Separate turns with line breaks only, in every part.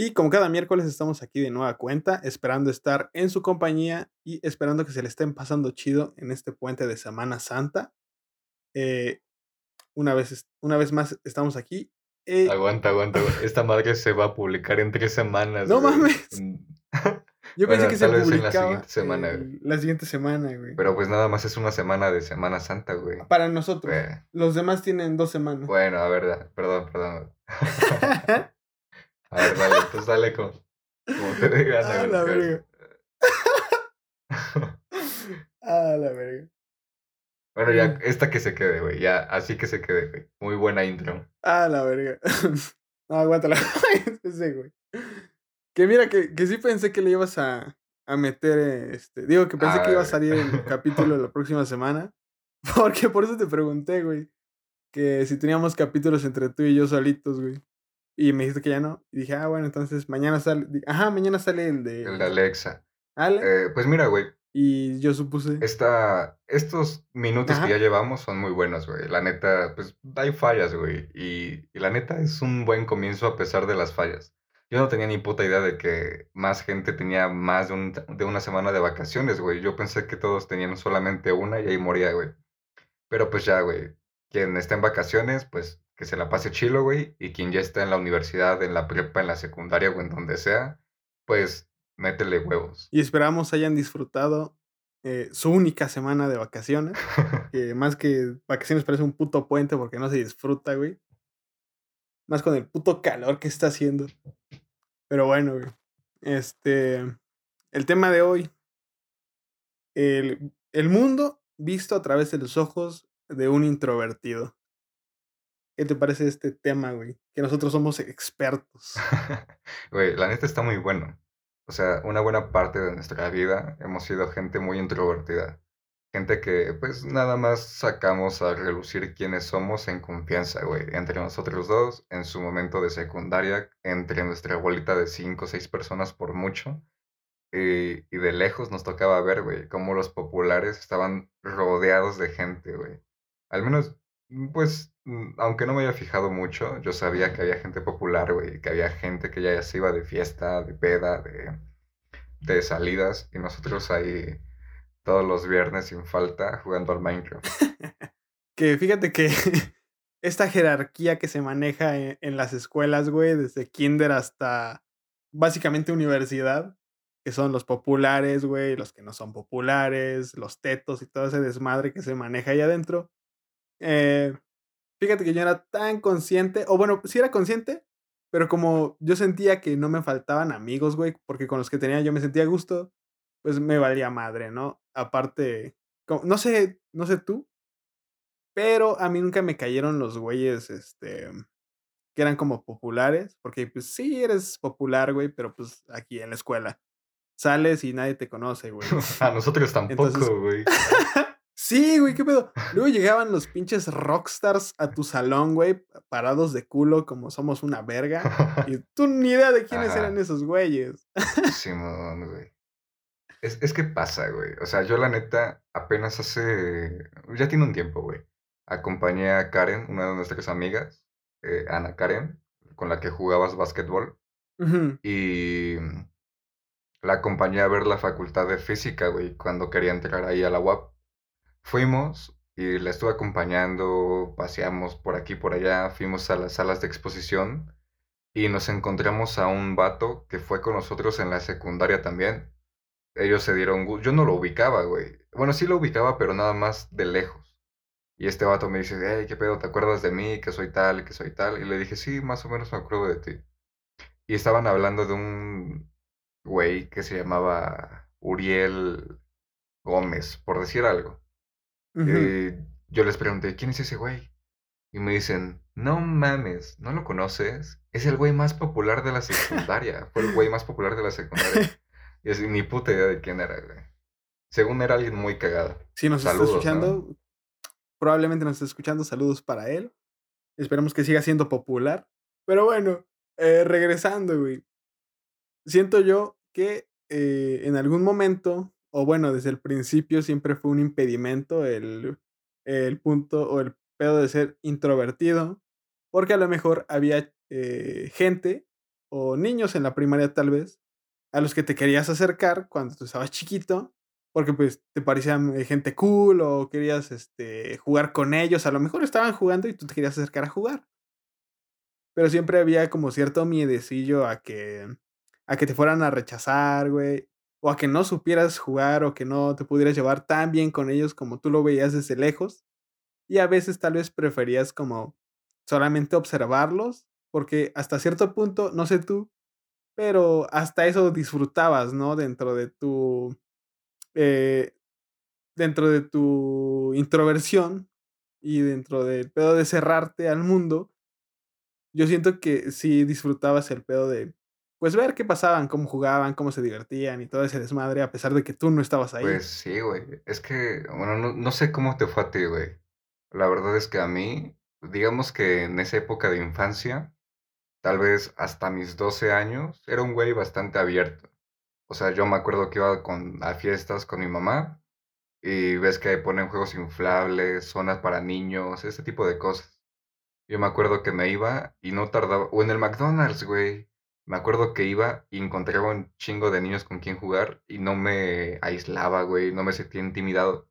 Y como cada miércoles estamos aquí de nueva cuenta, esperando estar en su compañía y esperando que se le estén pasando chido en este puente de Semana Santa. Eh, una, vez, una vez más estamos aquí. Eh,
aguanta, aguanta. Esta madre se va a publicar en tres semanas.
No mames. Yo pensé que se publicaba
la siguiente semana,
La siguiente semana, güey.
Pero pues nada más es una semana de Semana Santa, güey.
Para nosotros. Los demás tienen dos semanas.
Bueno, a ver, perdón, perdón. a ver, dale, pues dale con, como te dé gana.
Ah, la verga. ah, la verga.
Bueno, ya, esta que se quede, güey. Ya, así que se quede, güey. Muy buena intro.
Ah, la verga. no, aguántala. Ese, güey. Que mira, que, que sí pensé que le ibas a, a meter, este, digo que pensé que iba a salir el capítulo la próxima semana, porque por eso te pregunté, güey, que si teníamos capítulos entre tú y yo solitos, güey. Y me dijiste que ya no. Y dije, ah, bueno, entonces mañana sale, ajá, mañana sale el de...
El de Alexa.
¿Ale?
Eh, pues mira, güey.
Y yo supuse...
Esta, estos minutos que ya llevamos son muy buenos, güey. La neta, pues hay fallas, güey. Y, y la neta es un buen comienzo a pesar de las fallas. Yo no tenía ni puta idea de que más gente tenía más de, un, de una semana de vacaciones, güey. Yo pensé que todos tenían solamente una y ahí moría, güey. Pero pues ya, güey. Quien está en vacaciones, pues que se la pase chilo, güey. Y quien ya está en la universidad, en la prepa, en la secundaria o en donde sea, pues métele huevos.
Y esperamos hayan disfrutado eh, su única semana de vacaciones. que más que vacaciones parece un puto puente porque no se disfruta, güey. Más con el puto calor que está haciendo. Pero bueno, güey. Este. El tema de hoy. El, el mundo visto a través de los ojos de un introvertido. ¿Qué te parece este tema, güey? Que nosotros somos expertos.
Güey, la neta está muy bueno. O sea, una buena parte de nuestra vida hemos sido gente muy introvertida. Gente que pues nada más sacamos a relucir quiénes somos en confianza, güey. Entre nosotros dos, en su momento de secundaria, entre nuestra bolita de cinco o seis personas por mucho. Y, de lejos nos tocaba ver, güey, cómo los populares estaban rodeados de gente, güey. Al menos, pues, aunque no me haya fijado mucho, yo sabía que había gente popular, güey, que había gente que ya se iba de fiesta, de peda, de, de salidas, y nosotros ahí todos los viernes sin falta jugando al Minecraft.
que fíjate que esta jerarquía que se maneja en, en, las escuelas, güey, desde kinder hasta básicamente universidad, que son los populares, güey, los que no son populares, los tetos y todo ese desmadre que se maneja ahí adentro. Eh, fíjate que yo era tan consciente, o bueno, sí era consciente, pero como yo sentía que no me faltaban amigos, güey, porque con los que tenía yo me sentía a gusto, pues me valía madre, ¿no? Aparte, no sé, no sé tú, pero a mí nunca me cayeron los güeyes, este, que eran como populares, porque pues sí eres popular, güey, pero pues aquí en la escuela sales y nadie te conoce, güey.
a nosotros tampoco, güey.
sí, güey, qué pedo. Luego llegaban los pinches rockstars a tu salón, güey, parados de culo como somos una verga. Y tú ni idea de quiénes eran esos güeyes.
Simón, güey. Es, es que pasa, güey. O sea, yo la neta apenas hace... Ya tiene un tiempo, güey. Acompañé a Karen, una de nuestras amigas, eh, Ana Karen, con la que jugabas básquetbol. Y la acompañé a ver la facultad de física, güey, cuando quería entrar ahí a la UAP. Fuimos y la estuve acompañando, paseamos por aquí, por allá, fuimos a las salas de exposición y nos encontramos a un vato que fue con nosotros en la secundaria también ellos se dieron. Yo no lo ubicaba, güey. Bueno, sí lo ubicaba, pero nada más de lejos. Y este vato me dice, hey, ¿qué pedo? ¿Te acuerdas de mí? Que soy tal, que soy tal. Y le dije, sí, más o menos me acuerdo de ti. Y estaban hablando de un güey que se llamaba Uriel Gómez, por decir algo. Y yo les pregunté, ¿quién es ese güey? Y me dicen, no mames, ¿no lo conoces? Es el güey más popular de la secundaria. Fue el güey más popular de la secundaria. Y así, ni puta idea de quién era, güey. Según era alguien muy cagado.
Si nos está escuchando, probablemente nos está escuchando, saludos para él. Esperemos que siga siendo popular. Pero bueno, eh, regresando, güey. Siento yo que eh, en algún momento, o bueno, desde el principio siempre fue un impedimento el, el punto o el pedo de ser introvertido, porque a lo mejor había eh, gente o niños en la primaria tal vez, a los que te querías acercar cuando tú estabas chiquito, porque pues te parecían eh, gente cool o querías este, jugar con ellos, a lo mejor estaban jugando y tú te querías acercar a jugar. Pero siempre había como cierto miedecillo a que, a que te fueran a rechazar, güey, o a que no supieras jugar o que no te pudieras llevar tan bien con ellos como tú lo veías desde lejos. Y a veces tal vez preferías como solamente observarlos, porque hasta cierto punto, no sé tú, pero hasta eso disfrutabas, ¿no? Dentro de tu... Eh, dentro de tu introversión y dentro del pedo de cerrarte al mundo, yo siento que sí disfrutabas el pedo de, pues ver qué pasaban, cómo jugaban, cómo se divertían y todo ese desmadre, a pesar de que tú no estabas ahí.
Pues sí, güey. Es que, bueno, no, no sé cómo te fue a ti, güey. La verdad es que a mí, digamos que en esa época de infancia, tal vez hasta mis 12 años, era un güey bastante abierto. O sea, yo me acuerdo que iba con, a fiestas con mi mamá y ves que ponen juegos inflables, zonas para niños, ese tipo de cosas. Yo me acuerdo que me iba y no tardaba, o en el McDonald's, güey. Me acuerdo que iba y encontraba un chingo de niños con quien jugar y no me aislaba, güey, no me sentía intimidado.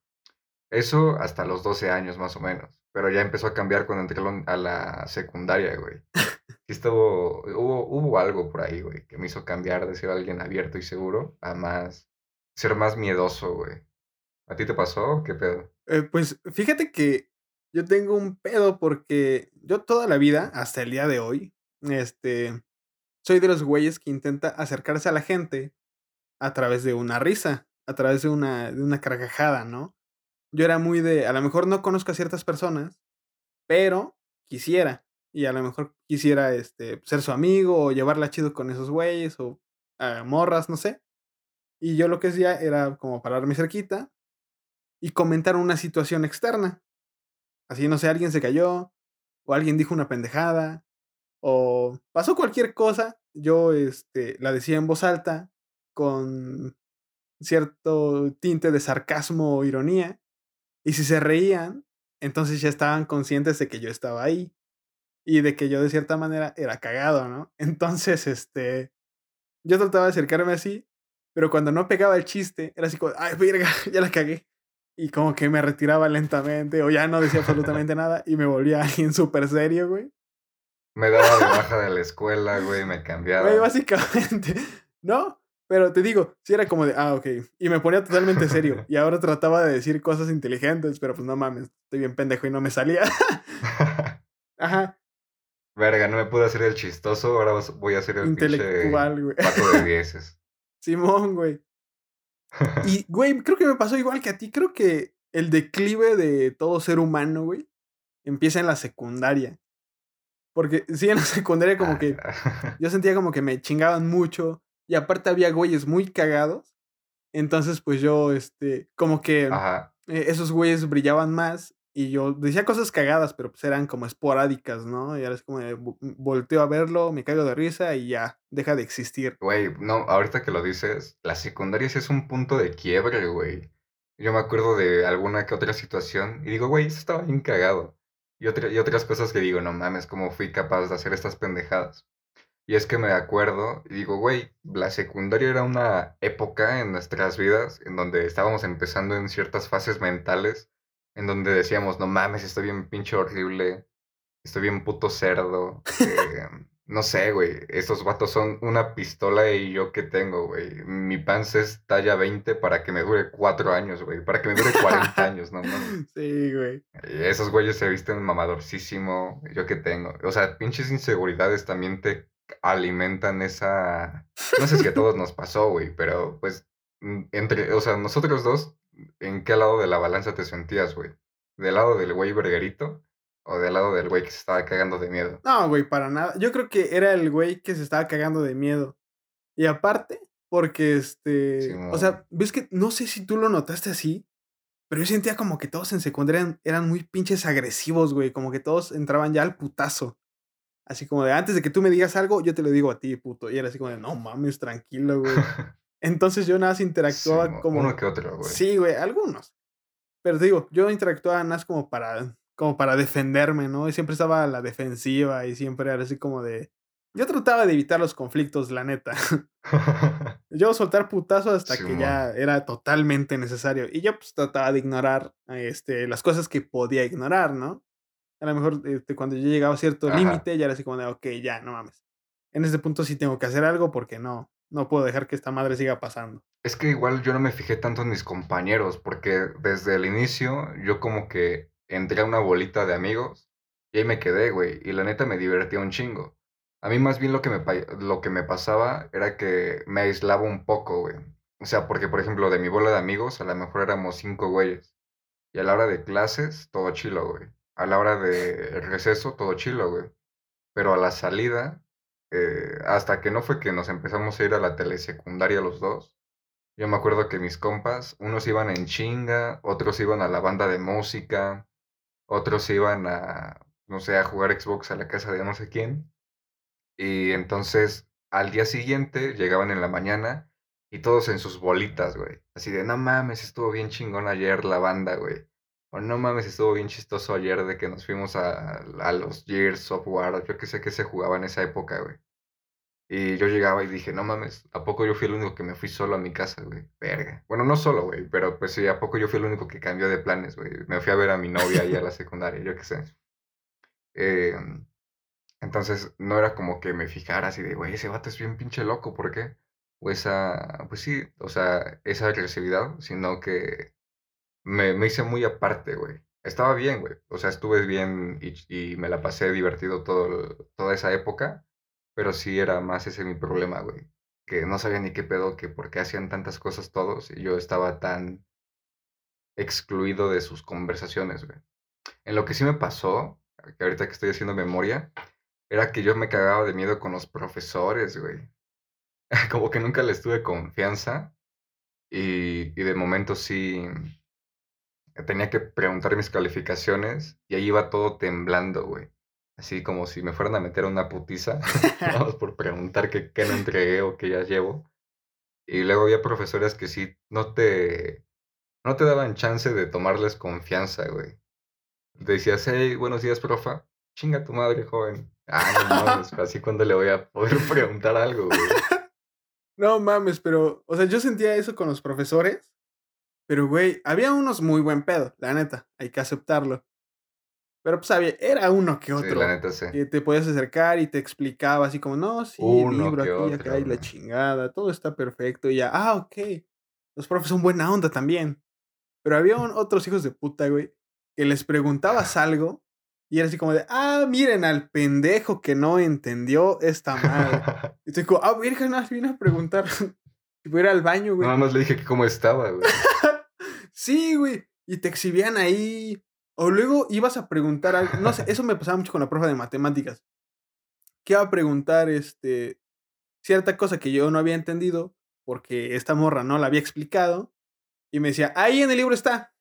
Eso hasta los 12 años más o menos. Pero ya empezó a cambiar cuando entré a la secundaria, güey. Estuvo, hubo, hubo algo por ahí, güey, que me hizo cambiar de ser alguien abierto y seguro a más, ser más miedoso, güey. ¿A ti te pasó? ¿Qué pedo?
Eh, pues fíjate que yo tengo un pedo porque yo toda la vida, hasta el día de hoy, este, soy de los güeyes que intenta acercarse a la gente a través de una risa, a través de una, de una carcajada, ¿no? Yo era muy de, a lo mejor no conozco a ciertas personas, pero quisiera. Y a lo mejor quisiera este, ser su amigo o llevarla chido con esos güeyes o a morras, no sé. Y yo lo que hacía era como pararme cerquita y comentar una situación externa. Así, no sé, alguien se cayó, o alguien dijo una pendejada, o pasó cualquier cosa, yo este, la decía en voz alta, con cierto tinte de sarcasmo o ironía, y si se reían, entonces ya estaban conscientes de que yo estaba ahí y de que yo de cierta manera era cagado, ¿no? Entonces, este, yo trataba de acercarme así, pero cuando no pegaba el chiste, era así como, ay, verga, ya la cagué y como que me retiraba lentamente o ya no decía absolutamente nada y me volvía alguien súper serio, güey.
Me daba de baja de la escuela, güey, me cambiaba.
Güey, básicamente, ¿no? Pero te digo, sí era como de, ah, ok. Y me ponía totalmente serio. Y ahora trataba de decir cosas inteligentes, pero pues no mames, estoy bien pendejo y no me salía. Ajá.
Verga, no me pude hacer el chistoso, ahora voy a hacer el Intelectual, güey. Pato de dieces.
Simón, güey. Y, güey, creo que me pasó igual que a ti. Creo que el declive de todo ser humano, güey, empieza en la secundaria. Porque sí, en la secundaria como que ah. yo sentía como que me chingaban mucho. Y aparte había güeyes muy cagados. Entonces, pues yo, este, como que eh, esos güeyes brillaban más y yo decía cosas cagadas, pero pues eran como esporádicas, ¿no? Y ahora es como volteo a verlo, me caigo de risa y ya, deja de existir.
Güey, no, ahorita que lo dices, la secundaria sí es un punto de quiebre, güey. Yo me acuerdo de alguna que otra situación y digo, güey, eso estaba bien cagado. Y, y otras cosas que digo, no mames, ¿cómo fui capaz de hacer estas pendejadas? Y es que me acuerdo y digo, güey, la secundaria era una época en nuestras vidas en donde estábamos empezando en ciertas fases mentales en donde decíamos, no mames, estoy bien pinche horrible, estoy bien puto cerdo. Eh, no sé, güey, esos vatos son una pistola y yo que tengo, güey. Mi pants es talla 20 para que me dure 4 años, güey. Para que me dure 40 años, no mames.
Sí, güey.
esos güeyes se visten mamadorcísimo, yo que tengo. O sea, pinches inseguridades también te alimentan esa... No sé si a todos nos pasó, güey, pero pues entre, o sea, nosotros dos ¿en qué lado de la balanza te sentías, güey? ¿Del lado del güey verguerito o del lado del güey que se estaba cagando de miedo?
No, güey, para nada. Yo creo que era el güey que se estaba cagando de miedo. Y aparte, porque este. o sea, ves que no sé si tú lo notaste así, pero yo sentía como que todos en secundaria eran, muy pinches agresivos, güey. Como que todos entraban ya al putazo. Así como de antes de que tú me digas algo, yo te lo digo a ti, puto. Y era así como de, no mames, tranquilo, güey. Entonces yo nada más interactuaba como.
Uno que otro, güey.
Sí, güey, algunos. Pero te digo, yo interactuaba nada más como para, como para defenderme, ¿no? Y siempre estaba a la defensiva y siempre era así como de. yo trataba de evitar los conflictos, la neta. yo soltar putazo hasta que ya era totalmente necesario. Y yo pues trataba de ignorar este, las cosas que podía ignorar, ¿no? A lo mejor este, cuando yo llegaba a cierto límite, ya era así como de, ok, ya, no mames. En ese punto sí tengo que hacer algo porque no, no puedo dejar que esta madre siga pasando.
Es que igual yo no me fijé tanto en mis compañeros, porque desde el inicio yo como que entré a una bolita de amigos y ahí me quedé, güey. Y la neta me divertía un chingo. A mí más bien lo que me, lo que me pasaba era que me aislaba un poco, güey. O sea, porque por ejemplo de mi bola de amigos a lo mejor éramos cinco güeyes. Y a la hora de clases, todo chilo, güey. A la hora de receso, todo chilo, güey. Pero a la salida, eh, hasta que no fue que nos empezamos a ir a la telesecundaria los dos, yo me acuerdo que mis compas, unos iban en chinga, otros iban a la banda de música, otros iban a, no sé, a jugar Xbox a la casa de no sé quién. Y entonces al día siguiente llegaban en la mañana y todos en sus bolitas, güey. Así de, no mames, estuvo bien chingón ayer la banda, güey. O no mames, estuvo bien chistoso ayer de que nos fuimos a, a los Gears of War. Yo que sé que se jugaba en esa época, güey. Y yo llegaba y dije, no mames, ¿a poco yo fui el único que me fui solo a mi casa, güey? Verga. Bueno, no solo, güey, pero pues sí, ¿a poco yo fui el único que cambió de planes, güey? Me fui a ver a mi novia ahí a la secundaria, yo qué sé. Em, entonces, no era como que me fijara así de, güey, ese vato es bien pinche loco, ¿por qué? O esa, pues sí, o sea, esa agresividad, sino que me, me hice muy aparte, güey. Estaba bien, güey. O sea, estuve bien y, y me la pasé divertido todo, toda esa época pero sí era más ese mi problema, güey. Que no sabía ni qué pedo, que por qué hacían tantas cosas todos y yo estaba tan excluido de sus conversaciones, güey. En lo que sí me pasó, que ahorita que estoy haciendo memoria, era que yo me cagaba de miedo con los profesores, güey. Como que nunca les tuve confianza y, y de momento sí tenía que preguntar mis calificaciones y ahí iba todo temblando, güey así como si me fueran a meter una putiza, vamos por preguntar qué, qué no entregué o qué ya llevo. Y luego había profesores que sí no te, no te daban chance de tomarles confianza, güey. Decías, hey, buenos días, profa. Chinga tu madre, joven. Ah, no mames, así cuando le voy a poder preguntar algo, güey.
No mames, pero, o sea, yo sentía eso con los profesores, pero, güey, había unos muy buen pedo, la neta, hay que aceptarlo. Pero pues había, era uno que otro.
Sí, la neta sí.
Que te podías acercar y te explicaba así como, no, sí, uno libro aquí, otro, acá y la chingada, todo está perfecto. Y ya, ah, ok. Los profes son buena onda también. Pero había otros hijos de puta, güey, que les preguntabas algo y era así como de, ah, miren al pendejo que no entendió esta madre. y te digo, ah, virgen, no, vine a preguntar si fuera al baño, güey.
Nada más le dije que cómo estaba, güey.
sí, güey. Y te exhibían ahí o luego ibas a preguntar algo. No sé, eso me pasaba mucho con la profe de matemáticas. Que iba a preguntar este, cierta cosa que yo no había entendido porque esta morra no la había explicado. Y me decía, ahí en el libro está.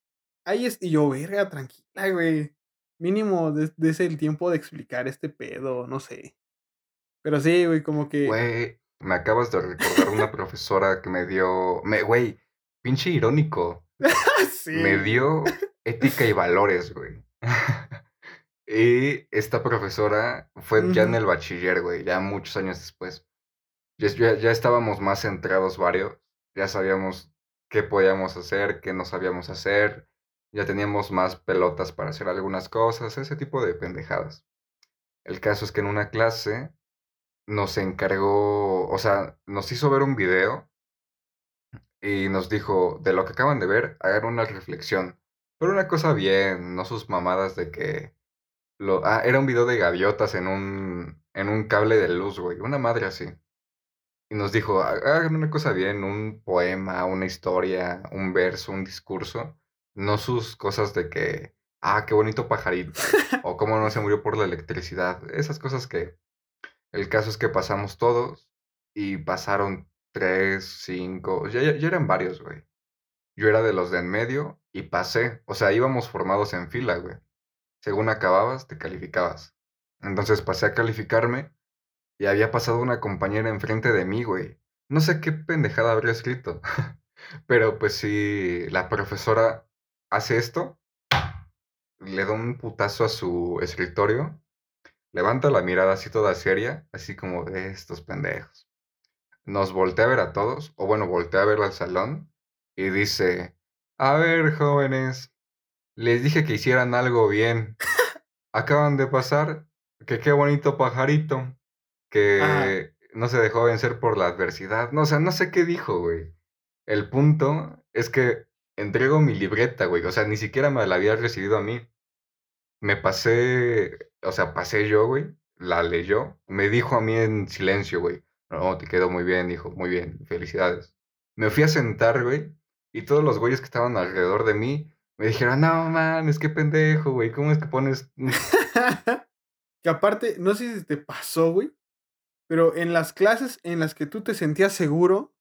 Ahí es. Y yo, verga, tranquila, güey. Mínimo desde el tiempo de explicar este pedo, no sé. Pero sí, güey, como que.
Güey, me acabas de recordar una profesora que me dio. Me, güey, pinche irónico. sí. Me dio ética y valores, güey. y esta profesora fue ya en el bachiller, güey, ya muchos años después. Ya, ya, estábamos más centrados varios, ya sabíamos qué podíamos hacer, qué no sabíamos hacer, ya teníamos más pelotas para hacer algunas cosas, ese tipo de pendejadas. El caso es que en una clase nos encargó, o sea, nos hizo ver un video y nos dijo, de lo que acaban de ver, hagan una reflexión. Pero una cosa bien, no sus mamadas de que... Lo, ah, era un video de gaviotas en un, en un cable de luz, güey. Una madre así. Y nos dijo, hagan una cosa bien, un poema, una historia, un verso, un discurso. No sus cosas de que, ah, qué bonito pajarito. o cómo no se murió por la electricidad. Esas cosas que... El caso es que pasamos todos y pasaron tres, cinco, ya, ya eran varios, güey. Yo era de los de en medio y pasé. O sea, íbamos formados en fila, güey. Según acababas, te calificabas. Entonces pasé a calificarme y había pasado una compañera enfrente de mí, güey. No sé qué pendejada habría escrito. Pero pues si la profesora hace esto, le da un putazo a su escritorio, levanta la mirada así toda seria, así como de estos pendejos. Nos voltea a ver a todos, o bueno, voltea a ver al salón y dice, a ver, jóvenes, les dije que hicieran algo bien. Acaban de pasar, que qué bonito pajarito, que no se dejó vencer por la adversidad. No, o sea, no sé qué dijo, güey. El punto es que entrego mi libreta, güey. O sea, ni siquiera me la había recibido a mí. Me pasé, o sea, pasé yo, güey. La leyó. Me dijo a mí en silencio, güey. No, te quedó muy bien, dijo. Muy bien, felicidades. Me fui a sentar, güey. Y todos los güeyes que estaban alrededor de mí me dijeron, no mames, qué pendejo, güey. ¿Cómo es que pones.?
que aparte, no sé si te pasó, güey. Pero en las clases en las que tú te sentías seguro,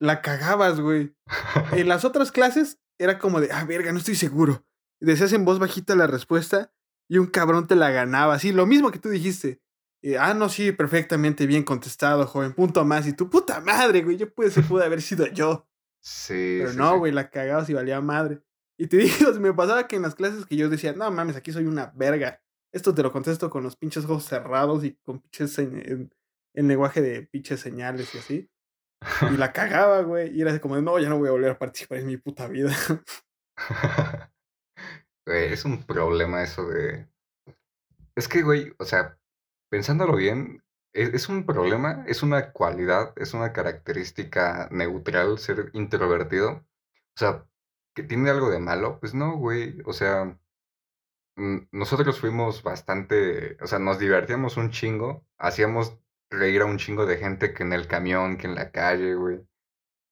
la cagabas, güey. En las otras clases era como de, ah, verga, no estoy seguro. Decías en voz bajita la respuesta y un cabrón te la ganaba. Sí, lo mismo que tú dijiste. ah, no, sí, perfectamente bien contestado, joven. Punto más. Y tu puta madre, güey. Yo pude, se pude haber sido yo.
Sí.
Pero no, güey, la cagabas y valía madre. Y te digo, me pasaba que en las clases que yo decía, no mames, aquí soy una verga. Esto te lo contesto con los pinches ojos cerrados y con pinches en, en lenguaje de pinches señales y así. Y la cagaba, güey. Y era como, no, ya no voy a volver a participar en mi puta vida.
Güey, es un problema eso de... Es que, güey, o sea, pensándolo bien, es, un problema, es una cualidad, es una característica neutral ser introvertido. O sea, que tiene algo de malo, pues no, güey. O sea, nosotros fuimos bastante, o sea, nos divertíamos un chingo, hacíamos reír a un chingo de gente que en el camión, que en la calle, güey.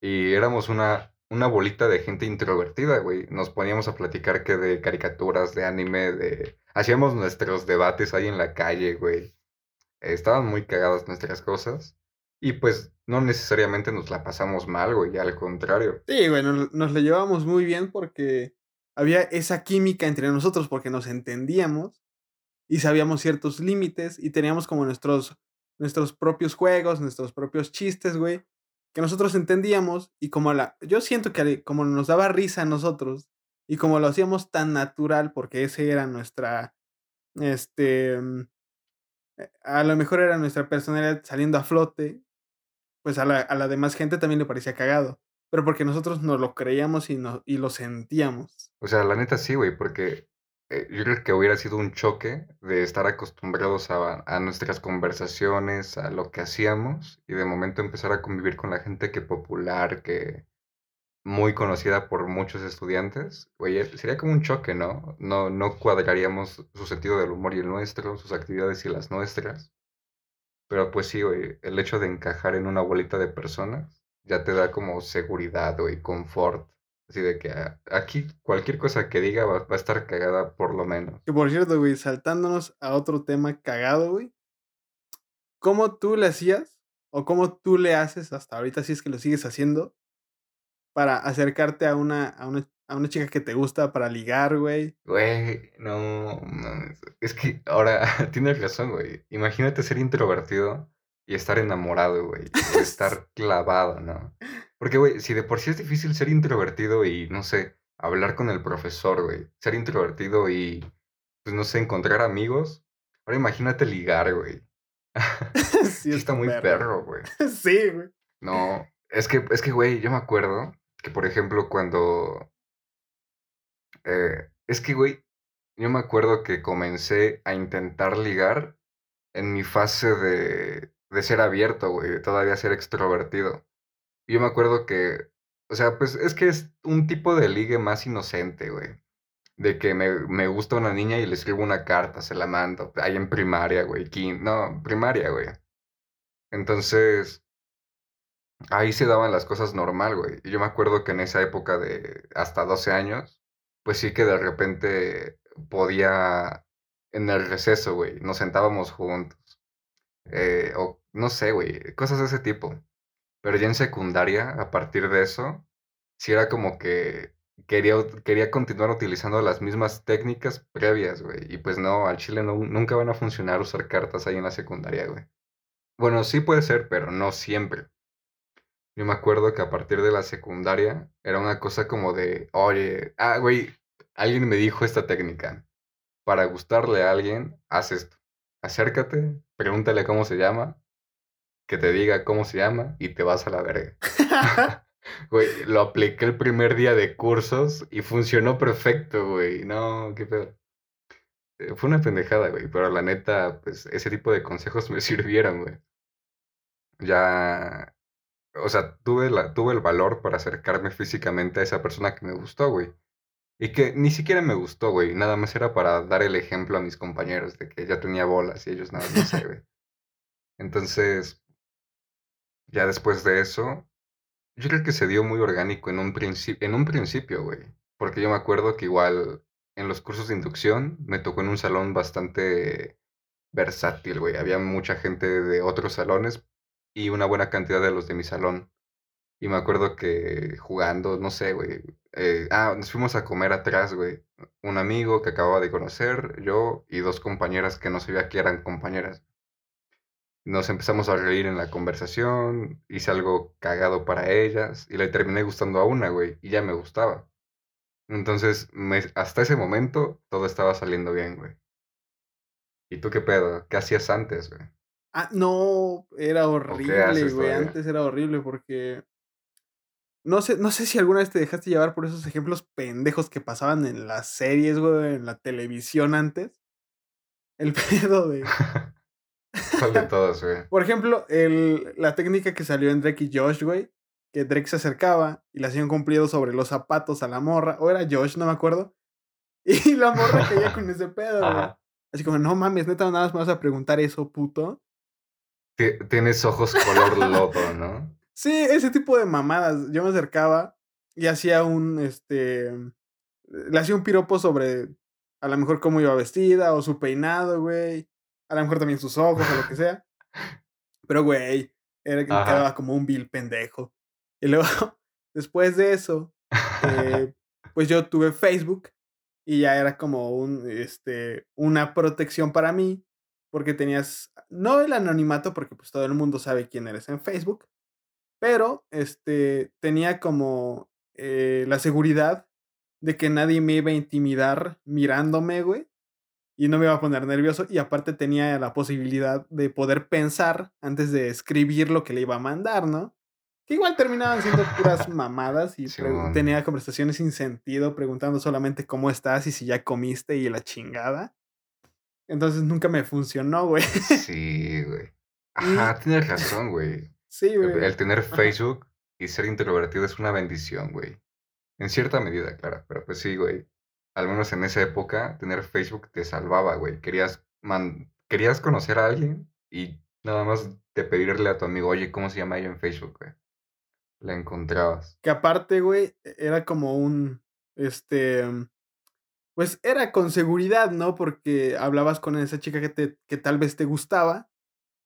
Y éramos una, una bolita de gente introvertida, güey. Nos poníamos a platicar que de caricaturas, de anime, de... Hacíamos nuestros debates ahí en la calle, güey. Estaban muy cagadas nuestras cosas. Y pues no necesariamente nos la pasamos mal, güey, al contrario.
Sí, güey, nos, la llevábamos muy bien porque había esa química entre nosotros porque nos entendíamos y sabíamos ciertos límites y teníamos como nuestros nuestros propios juegos, nuestros propios chistes, güey, que nosotros entendíamos y como la, yo siento que como nos daba risa a nosotros y como lo hacíamos tan natural porque ese era nuestra, este, mm, a lo mejor era nuestra personalidad saliendo a flote, pues a la, a la demás gente también le parecía cagado. Pero porque nosotros nos lo creíamos y, y lo sentíamos.
O sea, la neta sí, güey, porque eh, yo creo que hubiera sido un choque de estar acostumbrados a, a, nuestras conversaciones, a lo que hacíamos, y de momento empezar a convivir con la gente que popular, que muy conocida por muchos estudiantes, güey, sería como un choque, ¿no? No, no cuadraríamos su sentido del humor y el nuestro, sus actividades y las nuestras. Pero pues sí, güey, el hecho de encajar en una bolita de personas ya te da como seguridad, güey, confort Así de que ah, aquí cualquier cosa que diga va, a estar cagada por lo menos.
Que por cierto, güey, saltándonos a otro tema cagado, güey. ¿Cómo tú le hacías o cómo tú le haces hasta ahorita si es que lo sigues haciendo para acercarte a una, a una, a una chica que te gusta para ligar, güey?
Güey, no, no, es que ahora tienes razón, güey. Imagínate ser introvertido y estar enamorado, güey. O estar clavado, ¿no? Porque, güey, si de por sí es difícil ser introvertido y, no sé, hablar con el profesor, güey. Ser introvertido y, pues, no sé, encontrar amigos. Ahora imagínate ligar, güey. sí, está muy perro, güey.
sí, güey.
No, es que, es que, güey, yo me acuerdo que, por ejemplo, cuando... Eh, es que, güey, yo me acuerdo que comencé a intentar ligar en mi fase de, de ser abierto, güey, todavía ser extrovertido yo me acuerdo que, o sea, pues es que es un tipo de ligue más inocente, güey. De que me, me gusta una niña y le escribo una carta, se la mando. Ahí en primaria, güey. No, primaria, güey. Entonces, ahí se daban las cosas normal, güey. Y yo me acuerdo que en esa época de hasta 12 años, pues sí que de repente podía, en el receso, güey, nos sentábamos juntos. Eh, o no sé, güey, cosas de ese tipo. Pero ya en secundaria, a partir de eso, sí era como que quería, quería continuar utilizando las mismas técnicas previas, güey. Y pues no, al chile no, nunca van a funcionar usar cartas ahí en la secundaria, güey. Bueno, sí puede ser, pero no siempre. Yo me acuerdo que a partir de la secundaria era una cosa como de, oye, ah, güey, alguien me dijo esta técnica. Para gustarle a alguien, haz esto. acércate, pregúntale cómo se llama, que te diga cómo se llama y te vas a la verga. Güey, lo apliqué el primer día de cursos y funcionó perfecto, güey. No, qué pedo. Eh, fue una pendejada, güey, pero la neta, pues ese tipo de consejos me sirvieron, güey. Ya, o sea, tuve, la, tuve el valor para acercarme físicamente a esa persona que me gustó, güey. Y que ni siquiera me gustó, güey. Nada más era para dar el ejemplo a mis compañeros de que ya tenía bolas y ellos nada más güey. Entonces, ya después de eso, yo creo que se dio muy orgánico en un, en un principio, güey. Porque yo me acuerdo que igual en los cursos de inducción me tocó en un salón bastante versátil, güey. Había mucha gente de otros salones y una buena cantidad de los de mi salón. Y me acuerdo que jugando, no sé, güey. Eh, ah, nos fuimos a comer atrás, güey. Un amigo que acababa de conocer, yo y dos compañeras que no sabía que eran compañeras. Nos empezamos a reír en la conversación, hice algo cagado para ellas y le terminé gustando a una, güey, y ya me gustaba. Entonces, hasta ese momento todo estaba saliendo bien, güey. ¿Y tú qué pedo? ¿Qué hacías antes, güey?
Ah, no, era horrible, güey. Antes era horrible porque. No sé, no sé si alguna vez te dejaste llevar por esos ejemplos pendejos que pasaban en las series, güey, en la televisión antes. El pedo de.
¿Cuál de todos, güey?
por ejemplo, el, la técnica que salió en Drake y Josh, güey. Que Drake se acercaba y le hacía un cumplido sobre los zapatos a la morra. O era Josh, no me acuerdo. Y la morra caía con ese pedo, güey. Así como, no mames, neta, nada más me vas a preguntar eso, puto.
Tienes ojos color lodo, ¿no?
Sí, ese tipo de mamadas. Yo me acercaba y hacía un, este, le hacía un piropo sobre a lo mejor cómo iba vestida o su peinado, güey. A lo mejor también sus ojos o lo que sea. Pero, güey, era que quedaba como un vil pendejo. Y luego, después de eso, eh, pues yo tuve Facebook y ya era como un, este, una protección para mí porque tenías, no el anonimato, porque pues todo el mundo sabe quién eres en Facebook, pero este, tenía como eh, la seguridad de que nadie me iba a intimidar mirándome, güey, y no me iba a poner nervioso, y aparte tenía la posibilidad de poder pensar antes de escribir lo que le iba a mandar, ¿no? Que igual terminaban siendo puras mamadas y tenía conversaciones sin sentido preguntando solamente cómo estás y si ya comiste y la chingada. Entonces nunca me funcionó, güey.
Sí, güey. Ajá, tienes razón, güey.
Sí, güey.
El tener Facebook y ser introvertido es una bendición, güey. En cierta medida, claro, pero pues sí, güey. Al menos en esa época, tener Facebook te salvaba, güey. Querías, man querías conocer a alguien y nada más de pedirle a tu amigo, oye, ¿cómo se llama ella en Facebook, güey? La encontrabas.
Que aparte, güey, e-, era como un, este, pues era con seguridad, ¿no? Porque hablabas con esa chica que, te, que tal vez te gustaba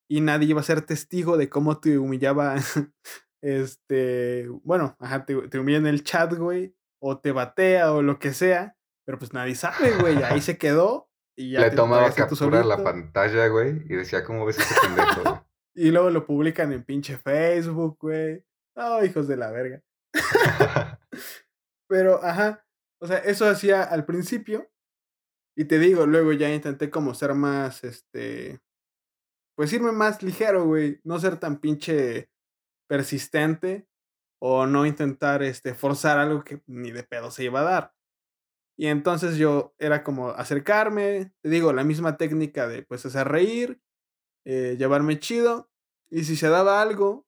y nadie iba a ser testigo de cómo te humillaba, este, bueno, ajá, te, te humilla en el chat, güey, o te batea o lo que sea, pero pues nadie sabe, güey, ahí se quedó y ya
Le tomaba captura a la pantalla, güey, y decía, ¿cómo ves este pendejo?
y luego lo publican en pinche Facebook, güey. Oh, hijos de la verga. pero, ajá, o sea, eso hacía al principio. Y te digo, luego ya intenté como ser más, este, pues irme más ligero, güey. No ser tan pinche persistente o no intentar, este, forzar algo que ni de pedo se iba a dar. Y entonces yo era como acercarme, te digo, la misma técnica de pues hacer reír, eh, llevarme chido. Y si se daba algo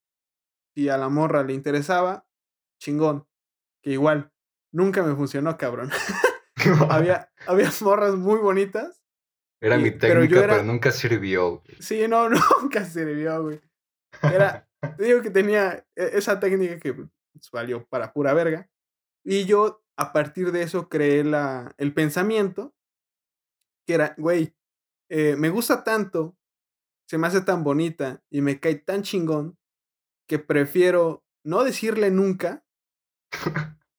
y a la morra le interesaba, chingón. Que igual, Nunca me funcionó, cabrón. había, había morras muy bonitas.
Era mi técnica, pero, nunca sirvió.
Sí, no, nunca sirvió, güey. Era, digo que tenía e, esa técnica que pues, valió para pura verga. Y yo, a partir de eso, creé la, el pensamiento que era, güey, eh, me gusta tanto, se me hace tan bonita y me cae tan chingón que prefiero no decirle nunca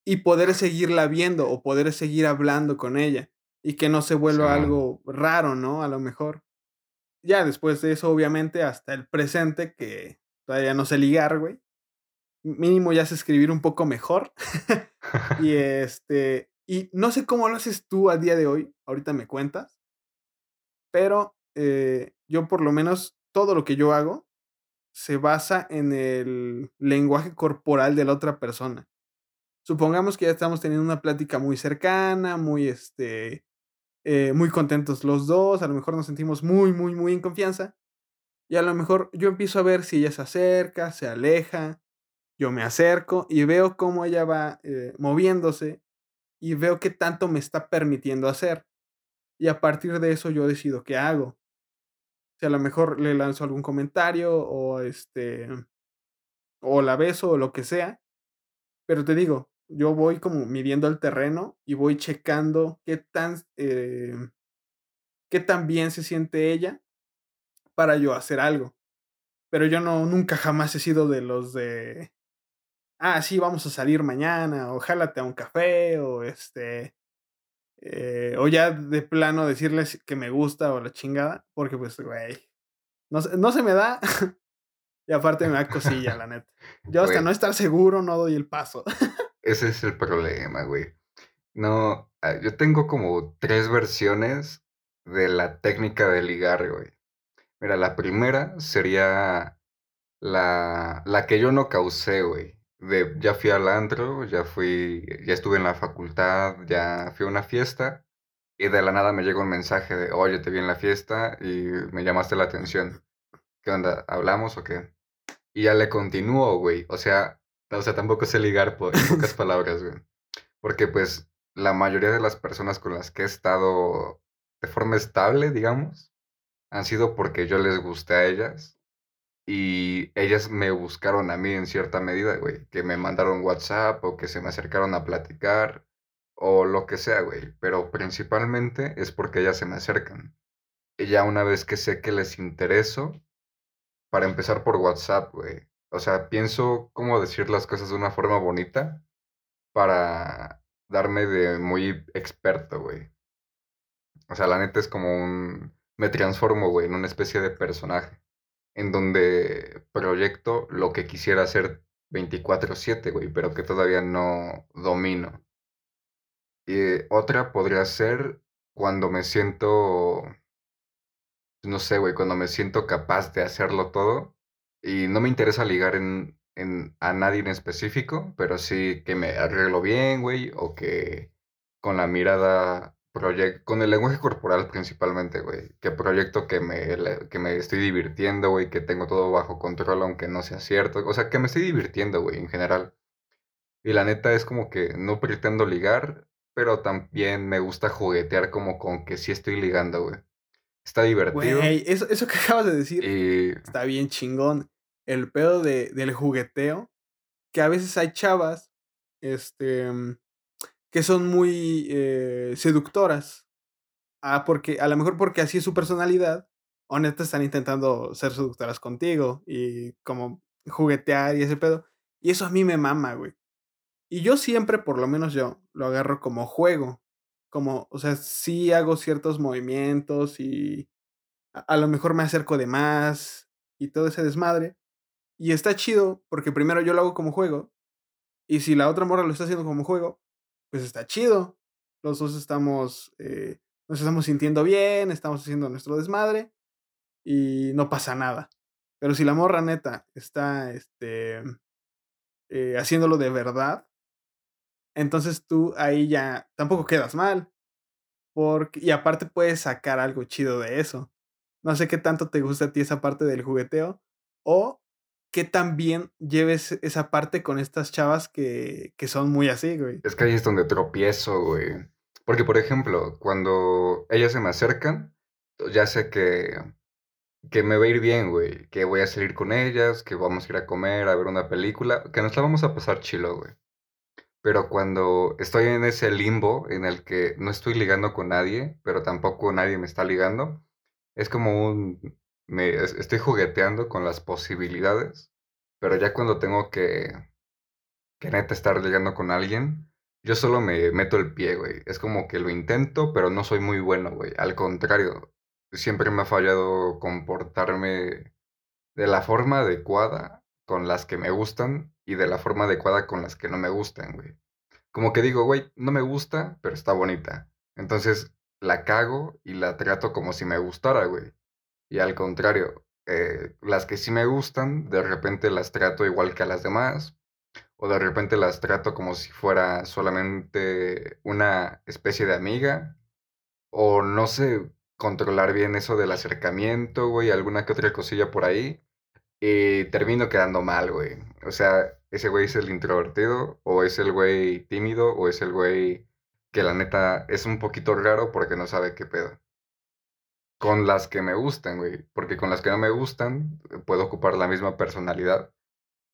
y poder seguirla viendo o poder seguir hablando con ella y que no se vuelva algo raro, ¿no? A lo mejor. Ya después de eso, obviamente, hasta el presente, que todavía no sé ligar, güey. Mínimo ya sé escribir un poco mejor. y este, y no sé cómo lo haces tú a día de hoy, ahorita me cuentas, pero eh, yo por lo menos todo lo que yo hago se basa en el lenguaje corporal de la otra persona. Supongamos que ya estamos teniendo una plática muy cercana, muy, este, eh, muy contentos los dos, a lo mejor nos sentimos muy, muy, muy en confianza. Y a lo mejor yo empiezo a ver si ella se acerca, se aleja, yo me acerco y veo cómo ella va eh, moviéndose y veo qué tanto me está permitiendo hacer. Y a partir de eso yo decido qué hago. Si a lo mejor le lanzo algún comentario o este o la beso o lo que sea. Pero te digo, yo voy como midiendo el terreno y voy checando qué tan eh, qué tan bien se siente ella para yo hacer algo. Pero yo no nunca jamás he sido de los de ah, sí, vamos a salir mañana, o jálate a un café, o este, eh, o ya de plano decirles que me gusta o la chingada, porque pues, güey, no, no se me da. y aparte me da cosilla, la neta. Yo hasta no estar seguro no doy el paso.
ese es el problema, güey. No, ah, yo tengo como tres versiones de la técnica de ligar, güey. Mira, la primera sería la, la que yo no causé, güey de, ya fui al antro, ya fui, ya estuve en la facultad, ya fui a una fiesta y de la nada me llega un mensaje de, oye, te vi en la fiesta y me llamaste la atención. ¿Qué onda? ¿Hablamos o qué? Y ya le continúo, güey. O sea, o sea, tampoco sé ligar por pocas palabras, güey. Porque pues la mayoría de las personas con las que he estado de forma estable, digamos, han sido porque yo les gusté a ellas y ellas me buscaron a mí en cierta medida, güey. Que me mandaron WhatsApp o que se me acercaron a platicar o lo que sea, güey. Pero principalmente es porque ellas se me acercan. Y ya una vez que sé que les intereso, para empezar por WhatsApp, güey. O sea, pienso cómo decir las cosas de una forma bonita para darme de muy experto, güey. O sea, la neta es como un... Me transformo, güey, en una especie de personaje en donde proyecto lo que quisiera hacer 24/7, güey, pero que todavía no domino. Y otra podría ser cuando me siento, no sé, güey, cuando me siento capaz de hacerlo todo y no me interesa ligar en, en, a nadie en específico, pero sí que me arreglo bien, güey, o que con la mirada con el lenguaje corporal principalmente, güey. Que proyecto que me, que me estoy divirtiendo, güey, que tengo todo bajo control, aunque no sea cierto. O sea, que me estoy divirtiendo, güey, en general. Y la neta es como que no pretendo ligar, pero también me gusta juguetear como con que sí estoy ligando, güey. Está divertido.
Güey, eso, eso que acabas de decir está bien chingón. El pedo de, del jugueteo, que a veces hay chavas, este, que son muy eh, seductoras. Ah, porque, a lo mejor porque así es su personalidad, o están intentando ser seductoras contigo y como juguetear y ese pedo. Y eso a mí me mama, güey. Y yo siempre, por lo menos yo, lo agarro como juego. Como, o sea, sí hago ciertos movimientos y a, a lo mejor me acerco de más y todo ese desmadre. Y está chido porque primero yo lo hago como juego. Y si la otra morra lo está haciendo como juego, pues está chido. Los dos estamos, eh, nos estamos sintiendo bien, estamos haciendo nuestro desmadre y no pasa nada. Pero si la morra neta está este, eh, haciéndolo de verdad, entonces tú ahí ya tampoco quedas mal. Porque, y aparte puedes sacar algo chido de eso. No sé qué tanto te gusta a ti esa parte del jugueteo. O que también lleves esa parte con estas chavas que, que son muy así, güey.
Es que ahí es donde tropiezo, güey. Porque, por ejemplo, cuando ellas se me acercan, ya sé que, que me va a ir bien, güey. Que voy a salir con ellas, que vamos a ir a comer, a ver una película, que nos la vamos a pasar chilo, güey. Pero cuando estoy en ese limbo en el que no estoy ligando con nadie, pero tampoco nadie me está ligando, es como un me estoy jugueteando con las posibilidades, pero ya cuando tengo que, que neta estar ligando con alguien, yo solo me meto el pie, güey. Es como que lo intento, pero no soy muy bueno, güey. Al contrario, siempre me ha fallado comportarme de la forma adecuada con las que me gustan y de la forma adecuada con las que no me gustan, güey. Como que digo, güey, no me gusta, pero está bonita. Entonces la cago y la trato como si me gustara, güey. Y al contrario, eh, las que sí me gustan, de repente las trato igual que a las demás, o de repente las trato como si fuera solamente una especie de amiga, o no sé controlar bien eso del acercamiento, güey, alguna que otra cosilla por ahí, y termino quedando mal, güey. O sea, ese güey es el introvertido, o es el güey tímido, o es el güey que la neta es un poquito raro porque no sabe qué pedo. Con las que me gustan, güey, porque con las que no me gustan eh, puedo ocupar la misma personalidad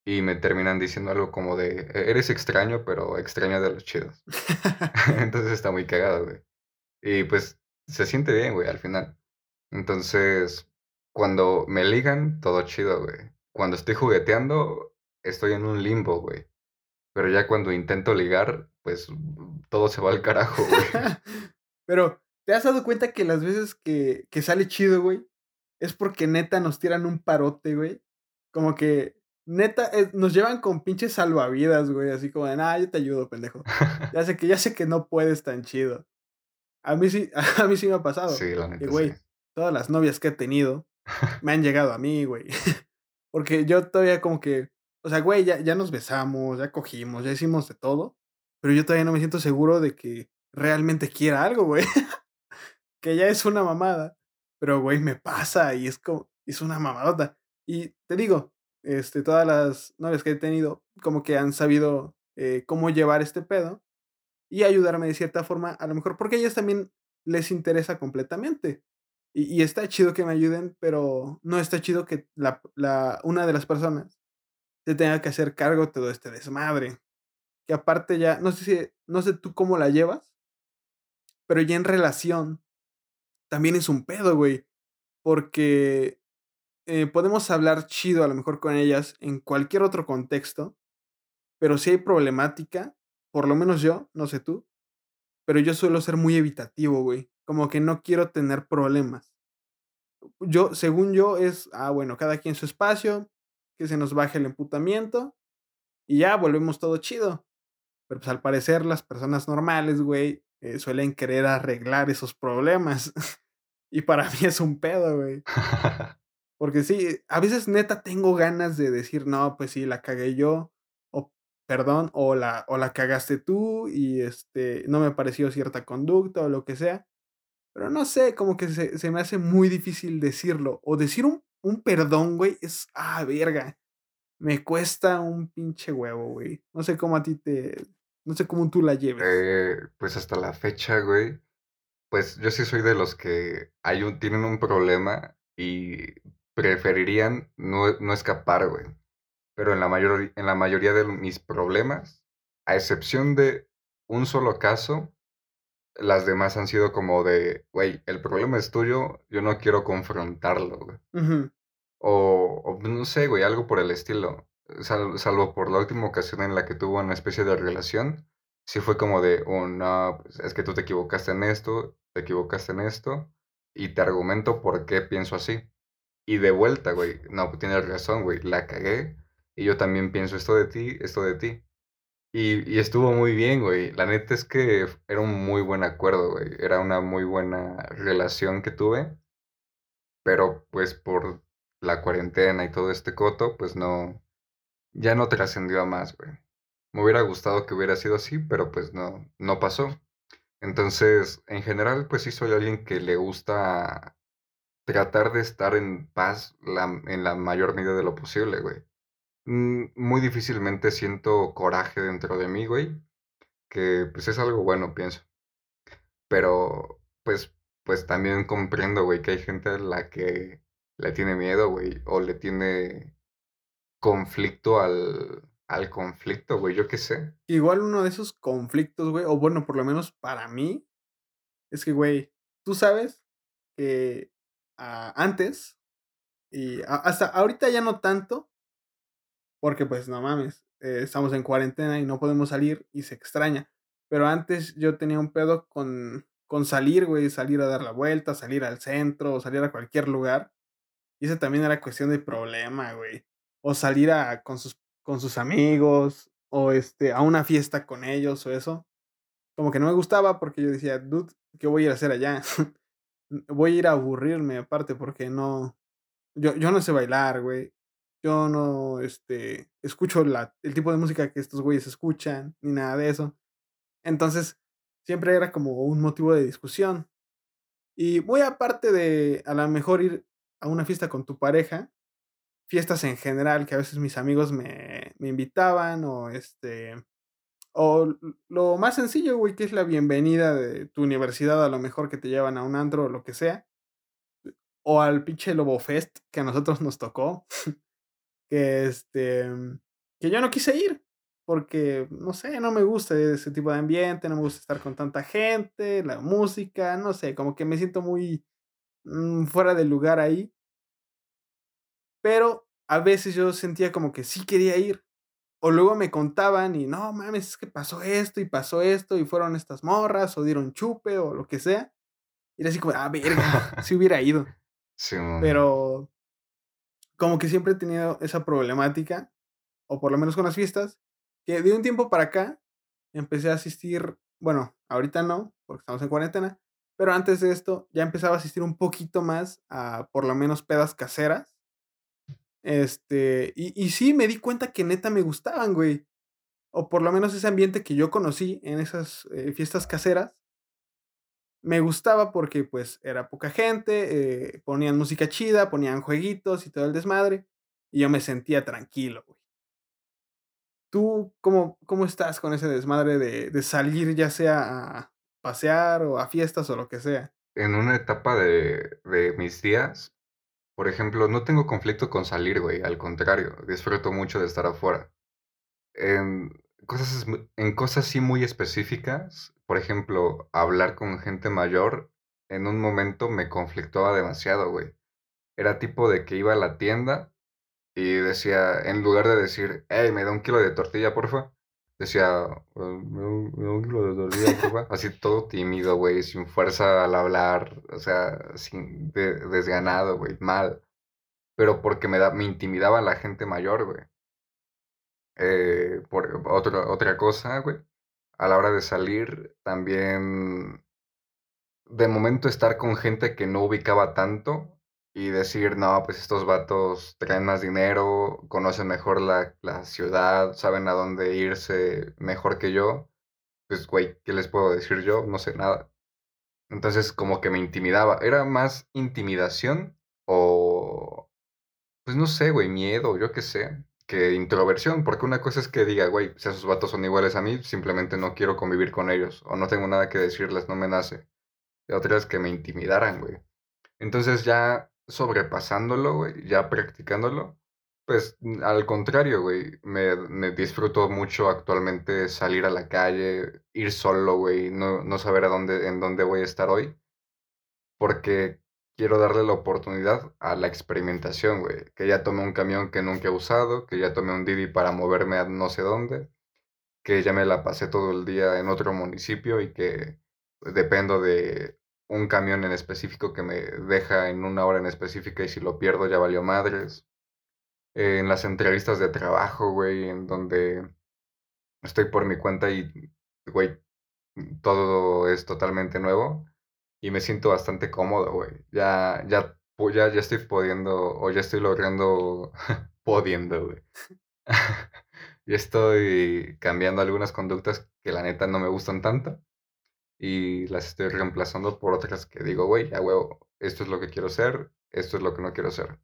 y me terminan diciendo algo como de, "E- eres extraño, pero extraño de los chidos. Entonces está muy cagado, güey. Y pues se siente bien, güey, al final. Entonces, cuando me ligan, todo chido, güey. Cuando estoy jugueteando, estoy en un limbo, güey. Pero ya cuando intento ligar, pues todo se va al carajo, güey.
Pero, ¿te has dado cuenta que las veces que, que sale chido, güey? Es porque neta nos tiran un parote, güey. Como que neta nos llevan con pinches salvavidas, güey. Así como de, nah, yo te ayudo, pendejo. Ya sé que, ya sé que no puedes tan chido. A mí sí, a mí sí me ha pasado.
Sí, la neta,
güey,
sí.
todas las novias que he tenido me han llegado a mí, güey. Porque yo todavía como que, o sea, güey, ya, ya nos besamos, ya cogimos, ya hicimos de todo. Pero yo todavía no me siento seguro de que realmente quiera algo, güey. Que ya es una mamada. Pero, güey, me pasa y es como, es una mamadota. Y te digo, este, todas las novias que he tenido, como que han sabido eh, cómo llevar este pedo y ayudarme de cierta forma, a lo mejor porque a ellas también les interesa completamente. Y, está chido que me ayuden, pero no está chido que la, la, una de las personas se tenga que hacer cargo de todo este desmadre. Que aparte ya, no sé si, no sé tú cómo la llevas, pero ya en relación también es un pedo, güey. Porque eh, podemos hablar chido a lo mejor con ellas en cualquier otro contexto, pero si hay problemática, por lo menos yo, no sé tú, pero yo suelo ser muy evitativo, güey. Como que no quiero tener problemas. Yo, según yo, es, ah, bueno, cada quien su espacio, que se nos baje el emputamiento y ya volvemos todo chido. Pero pues al parecer las personas normales, güey, eh, suelen querer arreglar esos problemas. y para mí es un pedo, güey. Porque sí, a veces neta tengo ganas de decir, no, pues sí, la cagué yo, o perdón, o la, o la cagaste tú y este, no me pareció cierta conducta o lo que sea. Pero no sé, como que se, se me hace muy difícil decirlo. O decir un, un perdón, güey, es, ah, verga. Me cuesta un pinche huevo, güey. No sé cómo a ti te, no sé cómo tú la lleves.
Eh, pues hasta la fecha, güey, pues yo sí soy de los que hay un, tienen un problema y preferirían no, no escapar, güey. Pero en la, mayor, en la mayoría de mis problemas, a excepción de un solo caso, las demás han sido como de, güey, el problema es tuyo, yo no quiero confrontarlo, güey. O, o no sé, güey, algo por el estilo. Sal- salvo por la última ocasión en la que tuvo una especie de relación, sí fue como de, oh, no, pues, es que tú te equivocaste en esto, te equivocaste en esto, y te argumento por qué pienso así. Y de vuelta, güey, no, pues tienes razón, güey, la cagué, y yo también pienso esto de ti, esto de ti. Y, y estuvo muy bien, güey. La neta es que era un muy buen acuerdo, güey. Era una muy buena relación que tuve. Pero pues por la cuarentena y todo este coto, pues no, ya no trascendió a más, güey. Me hubiera gustado que hubiera sido así, pero pues no, no pasó. Entonces, en general, pues sí soy alguien que le gusta tratar de estar en paz la- en la mayor medida de lo posible, güey. Mm, Muy difícilmente siento coraje dentro de mí, güey, que pues es algo bueno, pienso. Pero, pues, pues también comprendo, güey, que hay gente a la que le tiene miedo, güey, o le tiene conflicto al, al conflicto, güey, yo qué sé.
Igual uno de esos conflictos, güey, o bueno, por lo menos para mí, es que, güey, tú sabes que ah, antes, y hasta ahorita ya no tanto, porque pues no mames, eh, estamos en cuarentena y no podemos salir y se extraña. Pero antes yo tenía un pedo con, con salir, güey, salir a dar la vuelta, salir al centro, o salir a cualquier lugar. Y eso también era cuestión de problema, güey. O salir a, con, sus, con sus amigos, o este, a una fiesta con ellos, o eso. Como que no me gustaba porque yo decía, dude, ¿qué voy a ir a hacer allá? voy a ir a aburrirme aparte porque no, yo, yo no sé bailar, güey. Yo no, este, escucho la, el tipo de música que estos güeyes escuchan, ni nada de eso. Entonces, siempre era como un motivo de discusión. Y muy aparte de a lo mejor ir a una fiesta con tu pareja, fiestas en general, que a veces mis amigos me, me invitaban, o este, o lo más sencillo, güey, que es la bienvenida de tu universidad, a lo mejor que te llevan a un antro o lo que sea. O al pinche Lobo Fest que a nosotros nos tocó. que este. Que yo no quise ir. Porque, no sé, no me gusta ese tipo de ambiente, no me gusta estar con tanta gente, la música, no sé, como que me siento muy mm, fuera del lugar ahí. Pero a veces yo sentía como que sí quería ir. O luego me contaban y no mames, es que pasó esto y pasó esto y fueron estas morras o dieron chupe o lo que sea. Y era así como, ah, verga, si hubiera ido.
Sí,
Pero como que siempre he tenido esa problemática, o por lo menos con las fiestas, que de un tiempo para acá empecé a asistir, bueno, ahorita no, porque estamos en cuarentena, pero antes de esto ya empezaba a asistir un poquito más a por lo menos pedas caseras este, y, y sí, me di cuenta que neta me gustaban, güey. O por lo menos ese ambiente que yo conocí en esas eh, fiestas caseras. Me gustaba porque pues era poca gente, eh, ponían música chida, ponían jueguitos y todo el desmadre. Y yo me sentía tranquilo, güey. ¿Tú cómo, cómo estás con ese desmadre de, de salir ya sea a pasear o a fiestas o lo que sea?
En una etapa de, de mis días, por ejemplo, no tengo conflicto con salir, güey, al contrario, disfruto mucho de estar afuera. En cosas, en cosas sí muy específicas, por ejemplo, hablar con gente mayor, en un momento me conflictaba demasiado, güey. Era tipo de que iba a la tienda y decía, en lugar de decir, hey, me da un kilo de tortilla, porfa, decía, "Eh, me da un, me da un kilo de tortilla, porfa. Así todo tímido, güey, sin fuerza al hablar, o sea, sin, de- desganado, güey, mal. Pero porque me, da, me intimidaba la gente mayor, güey. Eh, por otra otra cosa, güey, a la hora de salir, también de momento estar con gente que no ubicaba tanto y decir, no, pues estos vatos traen más dinero, conocen mejor la, la ciudad, saben a dónde irse mejor que yo. Pues, güey, ¿qué les puedo decir yo? No sé nada. Entonces, como que me intimidaba. Era más intimidación o, pues no sé, güey, miedo, yo qué sé, que introversión, porque una cosa es que diga, güey, si esos vatos son iguales a mí, simplemente no quiero convivir con ellos, o no tengo nada que decirles, no me nace. Y otra es que me intimidaran, güey. Entonces ya sobrepasándolo, güey, ya practicándolo, pues al contrario, güey, me, me disfruto mucho actualmente salir a la calle, ir solo, güey, no, no saber a dónde, en dónde voy a estar hoy, porque quiero darle la oportunidad a la experimentación, güey, que ya tomé un camión que nunca he usado, que ya tomé un Didi para moverme a no sé dónde, que ya me la pasé todo el día en otro municipio y que dependo de un camión en específico que me deja en una hora en específica y si lo pierdo ya valió madres. Eh, en las entrevistas de trabajo, güey, en donde estoy por mi cuenta y, güey, todo es totalmente nuevo y me siento bastante cómodo, güey. Ya, ya, ya, ya estoy pudiendo o ya estoy logrando, pudiendo, güey. Ya estoy cambiando algunas conductas que la neta no me gustan tanto y las estoy reemplazando por otras que digo, güey, ya huevo, esto es lo que quiero ser, esto es lo que no quiero ser.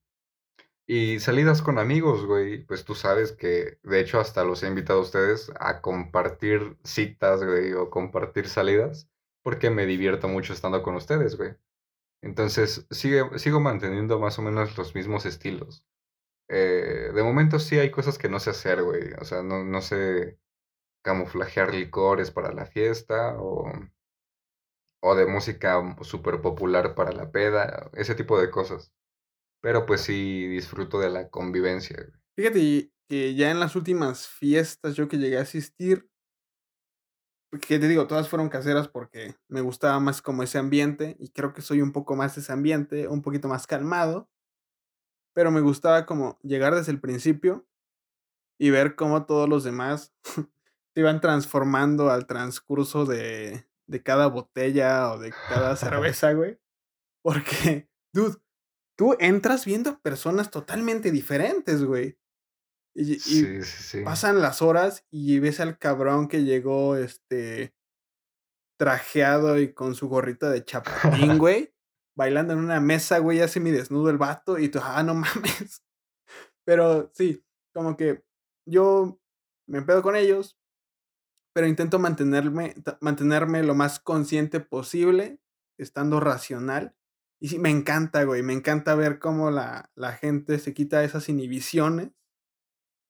Y salidas con amigos, güey, pues tú sabes que de hecho hasta los he invitado a ustedes a compartir citas, güey, o compartir salidas, porque me divierto mucho estando con ustedes, güey. Entonces, sigue, sigo manteniendo más o menos los mismos estilos. Eh, de momento sí hay cosas que no sé hacer, güey. O sea, no, no sé camuflajear licores para la fiesta o, o de música súper popular para la peda, ese tipo de cosas. Pero pues sí disfruto de la convivencia.
Fíjate que ya en las últimas fiestas yo que llegué a asistir, que te digo, todas fueron caseras porque me gustaba más como ese ambiente y creo que soy un poco más ese ambiente, un poquito más calmado, pero me gustaba como llegar desde el principio y ver cómo todos los demás se iban transformando al transcurso de, de cada botella o de cada cerveza, güey. Porque, dude, tú entras viendo personas totalmente diferentes, güey. Y, y
Sí, sí, sí.
pasan las horas y ves al cabrón que llegó, este, trajeado y con su gorrita de chapatín, güey, bailando en una mesa, güey, ya desnudo el vato y tú, ah, no mames. Pero sí, como que yo me pedo con ellos, pero intento mantenerme, mantenerme lo más consciente posible, estando racional. Y sí, me encanta, güey, me encanta ver cómo la, la gente se quita esas inhibiciones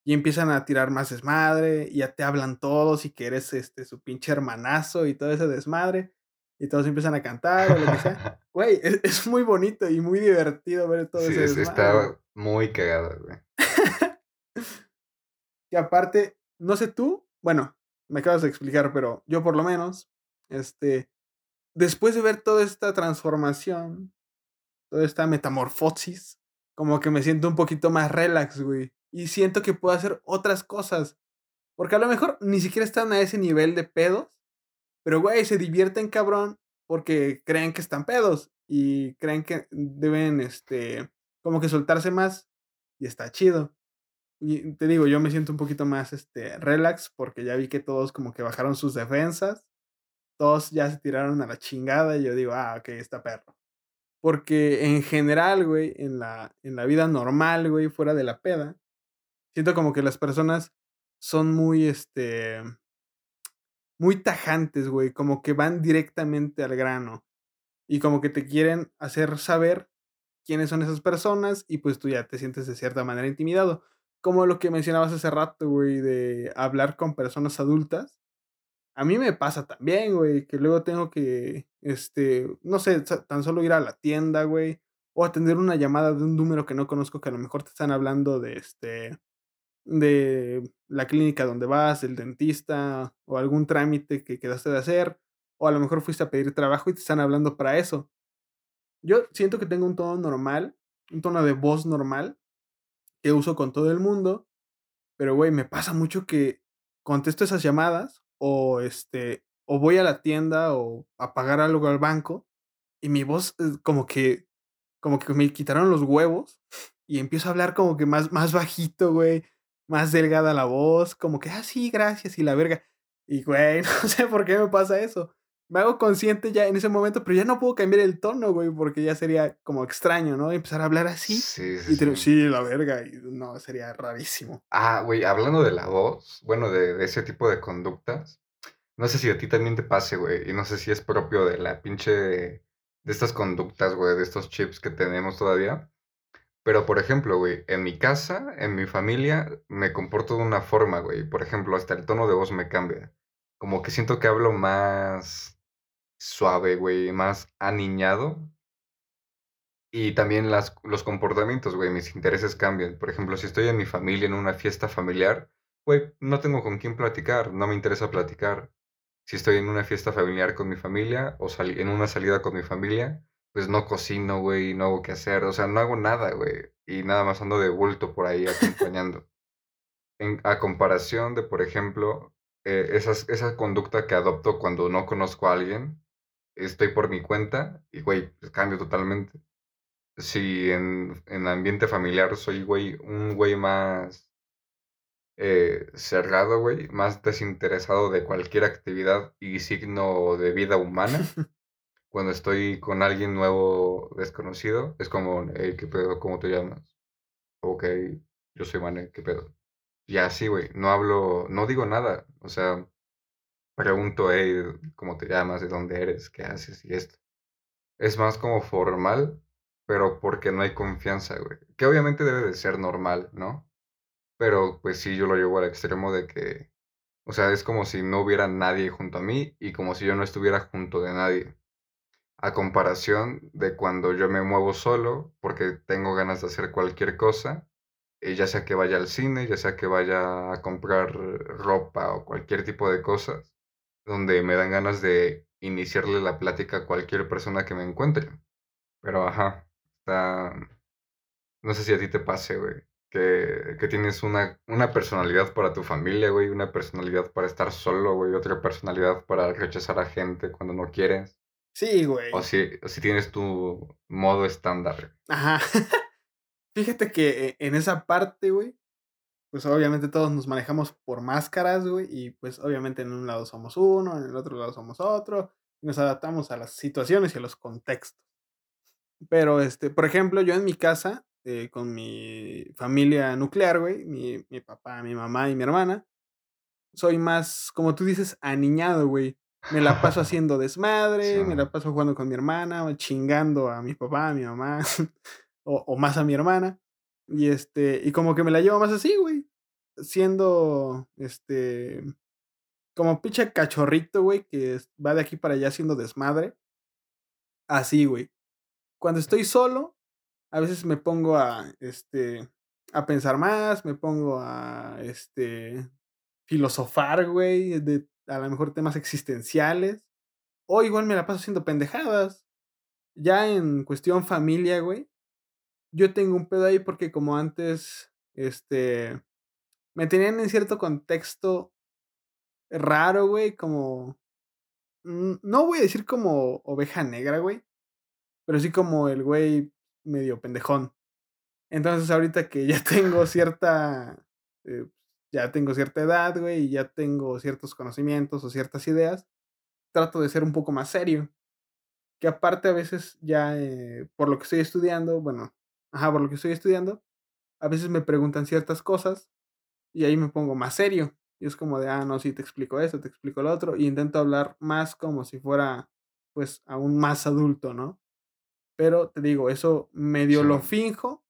y empiezan a tirar más desmadre, y ya te hablan todos y que eres este, su pinche hermanazo y todo ese desmadre, y todos empiezan a cantar o lo que sea. Güey, es, muy bonito y muy divertido ver todo
sí,
ese desmadre.
Está muy cagado, güey.
y aparte, no sé tú, bueno, me acabas de explicar, pero yo por lo menos, este, después de ver toda esta transformación, toda esta metamorfosis, como que me siento un poquito más relax, güey y siento que puedo hacer otras cosas. Porque a lo mejor ni siquiera están a ese nivel de pedos, pero güey, se divierten cabrón porque creen que están pedos y creen que deben, este, como que soltarse más y está chido. Te digo, yo me siento un poquito más, este, relax porque ya vi que todos como que bajaron sus defensas, todos ya se tiraron a la chingada y yo digo, ah, ok, está perro. Porque en general, güey, en la, en la vida normal, güey, fuera de la peda, Siento como que las personas son muy, este, muy tajantes, güey, como que van directamente al grano y como que te quieren hacer saber quiénes son esas personas y pues tú ya te sientes de cierta manera intimidado. Como lo que mencionabas hace rato, güey, de hablar con personas adultas. A mí me pasa también, güey, que luego tengo que, este, no sé, tan solo ir a la tienda, güey, o atender una llamada de un número que no conozco que a lo mejor te están hablando de, este, de la clínica donde vas, el dentista o algún trámite que quedaste de hacer, o a lo mejor fuiste a pedir trabajo y te están hablando para eso. Yo siento que tengo un tono normal, un tono de voz normal que uso con todo el mundo, pero güey, me pasa mucho que contesto esas llamadas o este o voy a la tienda o a pagar algo al banco y mi voz como que como que me quitaron los huevos y empiezo a hablar como que más más bajito, güey más delgada la voz, como que, ah, sí, gracias, y la verga. Y, güey, no sé por qué me pasa eso. Me hago consciente ya en ese momento, pero ya no puedo cambiar el tono, güey, porque ya sería como extraño, ¿no? Empezar a hablar así.
Sí,
sí. Y sí. la verga, y no, sería rarísimo.
Ah, güey, hablando de la voz, bueno, de, de ese tipo de conductas, no sé si a ti también te pase, güey, y no sé si es propio de la pinche, de estas conductas, güey, de estos chips que tenemos todavía, pero, por ejemplo, güey, en mi casa, en mi familia, me comporto de una forma, güey. Por ejemplo, hasta el tono de voz me cambia. Como que siento que hablo más suave, güey, más aniñado. Y también las, los comportamientos, güey, mis intereses cambian. Por ejemplo, si estoy en mi familia, en una fiesta familiar, güey, no tengo con quién platicar, no me interesa platicar. Si estoy en una fiesta familiar con mi familia o en una salida con mi familia, pues no cocino, güey, no hago qué hacer, o sea, no hago nada, güey, y nada más ando de bulto por ahí acompañando. en, a comparación de, por ejemplo, eh, esa conducta que adopto cuando no conozco a alguien, estoy por mi cuenta y, güey, pues cambio totalmente. Si en, en ambiente familiar soy, güey, un güey más eh, cerrado, güey, más desinteresado de cualquier actividad y signo de vida humana, cuando estoy con alguien nuevo desconocido, es como, hey, ¿qué pedo? ¿Cómo te llamas? Ok, yo soy Mane, ¿qué pedo? Y así, güey, no hablo, no digo nada, o sea, pregunto, hey, ¿cómo te llamas? ¿De dónde eres? ¿Qué haces? Y esto. Es más como formal, pero porque no hay confianza, güey. Que obviamente debe de ser normal, ¿no? Pero pues sí, yo lo llevo al extremo de que, o sea, es como si no hubiera nadie junto a mí y como si yo no estuviera junto de nadie a comparación de cuando yo me muevo solo porque tengo ganas de hacer cualquier cosa, eh, ya sea que vaya al cine, ya sea que vaya a comprar ropa o cualquier tipo de cosas, donde me dan ganas de iniciarle la plática a cualquier persona que me encuentre. Pero ajá, está... No sé si a ti te pase, güey. Que, que, tienes una, una personalidad para tu familia, güey, una personalidad para estar solo, güey, otra personalidad para rechazar a gente cuando no quieres.
Sí, güey.
O si, o si tienes tu modo estándar.
Ajá. Fíjate que eh, en esa parte, güey, pues obviamente todos nos manejamos por máscaras, güey, y pues obviamente en un lado somos uno, en el otro lado somos otro, y nos adaptamos a las situaciones y a los contextos. Pero, este, por ejemplo, yo en mi casa, eh, con mi familia nuclear, güey, mi, mi papá, mi mamá y mi hermana, soy más, como tú dices, aniñado, güey. Me la paso haciendo desmadre, me la paso jugando con mi hermana, chingando a mi papá, a mi mamá, o, o, más a mi hermana. Y este, y como que me la llevo más así, güey. Siendo, este, como pinche cachorrito, güey, que va de aquí para allá haciendo desmadre. Así, güey. Cuando estoy solo, a veces me pongo a, este, a pensar más, me pongo a, este, filosofar, güey, de a lo mejor temas existenciales. O igual me la paso haciendo pendejadas. Ya en cuestión familia, güey. Yo tengo un pedo ahí porque como antes, este, me tenían en cierto contexto raro, güey, como... No voy a decir como oveja negra, güey. Pero sí como el güey medio pendejón. Entonces ahorita que ya tengo cierta... Eh, ya tengo cierta edad, güey, y ya tengo ciertos conocimientos o ciertas ideas, trato de ser un poco más serio. Que aparte a veces ya eh, por lo que estoy estudiando, bueno, ajá, por lo que estoy estudiando, a veces me preguntan ciertas cosas y ahí me pongo más serio. Y es como de, ah, no, sí, te explico esto, te explico lo otro. Y intento hablar más como si fuera, pues, aún más adulto, ¿no? Pero te digo, eso medio lo finjo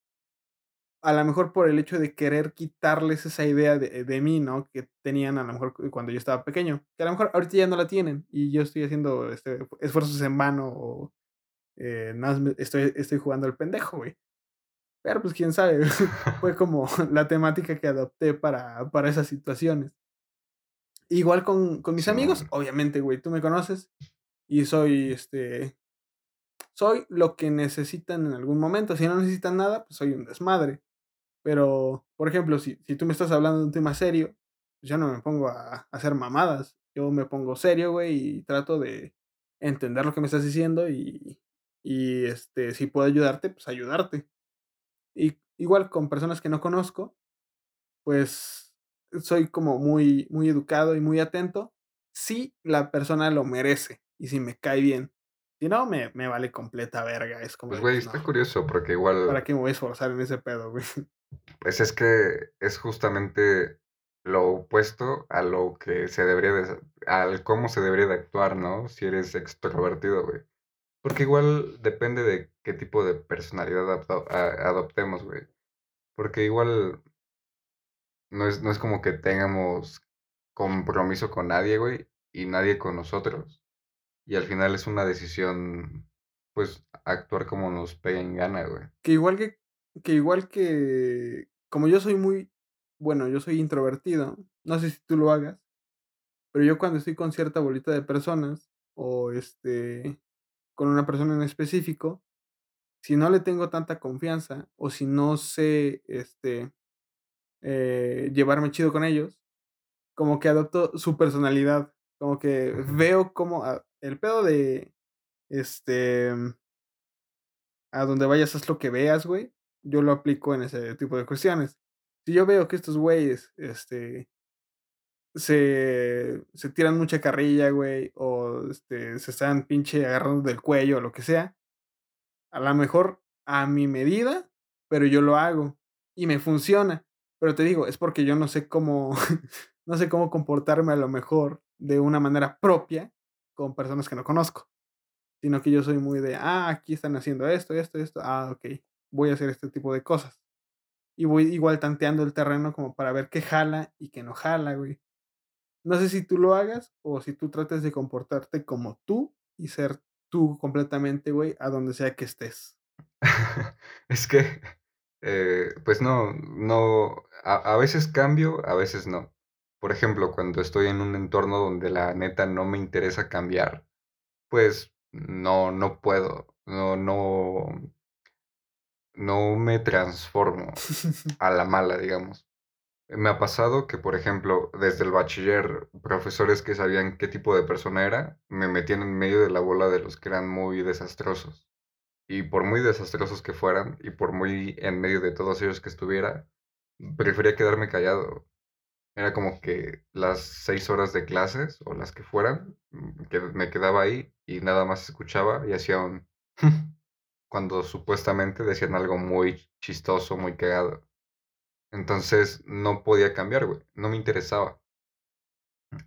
a lo mejor por el hecho de querer quitarles esa idea de, de, mí, ¿no? Que tenían a lo mejor cuando yo estaba pequeño. Que a lo mejor ahorita ya no la tienen y yo estoy haciendo este, esfuerzos en vano o eh, nada, estoy, estoy jugando al pendejo, güey. Pero pues quién sabe, fue como la temática que adopté para, para esas situaciones. Igual con, con mis amigos, obviamente, güey, tú me conoces y soy, este, soy lo que necesitan en algún momento. Si no necesitan nada, pues soy un desmadre. Pero, por ejemplo, si, si tú me estás hablando de un tema serio, pues yo no me pongo a, a hacer mamadas. Yo me pongo serio, güey, y trato de entender lo que me estás diciendo y, y este, si puedo ayudarte, pues ayudarte. Y igual con personas que no conozco, pues soy como muy, muy educado y muy atento si la persona lo merece y si me cae bien. Si no, me, me vale completa verga. Es como.
Pues, güey, está curioso porque igual.
¿Para qué me voy a esforzar en ese pedo, güey?
Pues es que es justamente lo opuesto a lo que se debería de, al cómo se debería de actuar, ¿no? Si eres extrovertido, güey. Porque igual depende de qué tipo de personalidad adoptemos, güey. Porque igual no es, no es como que tengamos compromiso con nadie, güey, y nadie con nosotros. Y al final es una decisión, pues, actuar como nos pegue en gana, güey.
Que igual que que igual que como yo soy muy, bueno, yo soy introvertido, no sé si tú lo hagas, pero yo cuando estoy con cierta bolita de personas o este con una persona en específico, si no le tengo tanta confianza o si no sé este eh, llevarme chido con ellos, como que adopto su personalidad, como que veo como el pedo de este a donde vayas haz lo que veas, güey yo lo aplico en ese tipo de cuestiones. Si yo veo que estos güeyes, este, se, se tiran mucha carrilla, güey, o este, se están pinche agarrando del cuello o lo que sea, a lo mejor a mi medida, pero yo lo hago y me funciona. Pero te digo, es porque yo no sé cómo, no sé cómo comportarme a lo mejor de una manera propia con personas que no conozco. Sino que yo soy muy de, ah, aquí están haciendo esto, esto, esto, ah, ok voy a hacer este tipo de cosas. Y voy igual tanteando el terreno como para ver qué jala y qué no jala, güey. No sé si tú lo hagas o si tú trates de comportarte como tú y ser tú completamente, güey, a donde sea que estés.
es que, eh, pues no, no, a, a, veces cambio, a veces no. Por ejemplo, cuando estoy en un entorno donde la neta no me interesa cambiar, pues no, no puedo, no, no, no me transformo a la mala, digamos. Me ha pasado que, por ejemplo, desde el bachiller, profesores que sabían qué tipo de persona era, me metían en medio de la bola de los que eran muy desastrosos. Y por muy desastrosos que fueran, y por muy en medio de todos ellos que estuviera, prefería quedarme callado. Era como que las seis horas de clases, o las que fueran, mm, que me quedaba ahí y nada más escuchaba y hacía un... cuando supuestamente decían algo muy chistoso, muy cagado. Entonces no podía cambiar, güey. No me interesaba.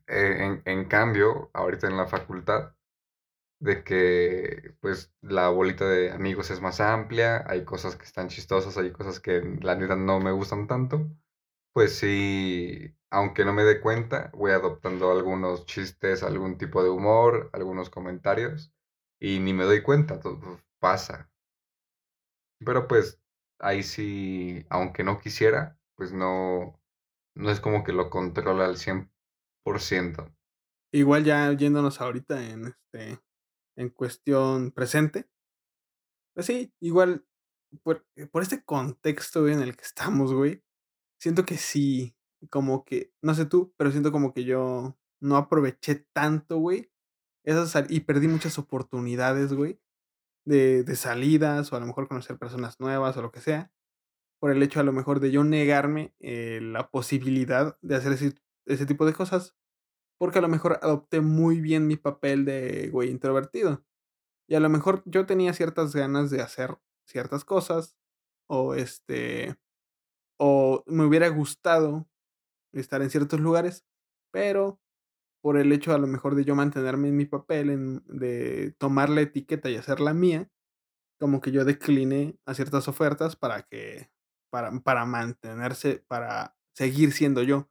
Eh, en, en cambio, ahorita en la facultad, de que pues la bolita de amigos es más amplia, hay cosas que están chistosas, hay cosas que la neta no me gustan tanto, pues sí, aunque no me dé cuenta, voy adoptando algunos chistes, algún tipo de humor, algunos comentarios, y ni me doy cuenta, todo pasa. Pero pues ahí sí, aunque no quisiera, pues no, no es como que lo controla al 100%.
Igual ya yéndonos ahorita en este en cuestión presente. Pues sí, igual por, por este contexto en el que estamos, güey. Siento que sí, como que, no sé tú, pero siento como que yo no aproveché tanto, güey. Esas y perdí muchas oportunidades, güey, de, de salidas o a lo mejor conocer personas nuevas o lo que sea, por el hecho a lo mejor de yo negarme eh, la posibilidad de hacer ese, ese tipo de cosas, porque a lo mejor adopté muy bien mi papel de güey introvertido. Y a lo mejor yo tenía ciertas ganas de hacer ciertas cosas, o este, o me hubiera gustado estar en ciertos lugares, pero por el hecho a lo mejor de yo mantenerme en mi papel, en, de tomar la etiqueta y hacerla mía, como que yo decliné a ciertas ofertas para que, para, para mantenerse, para seguir siendo yo.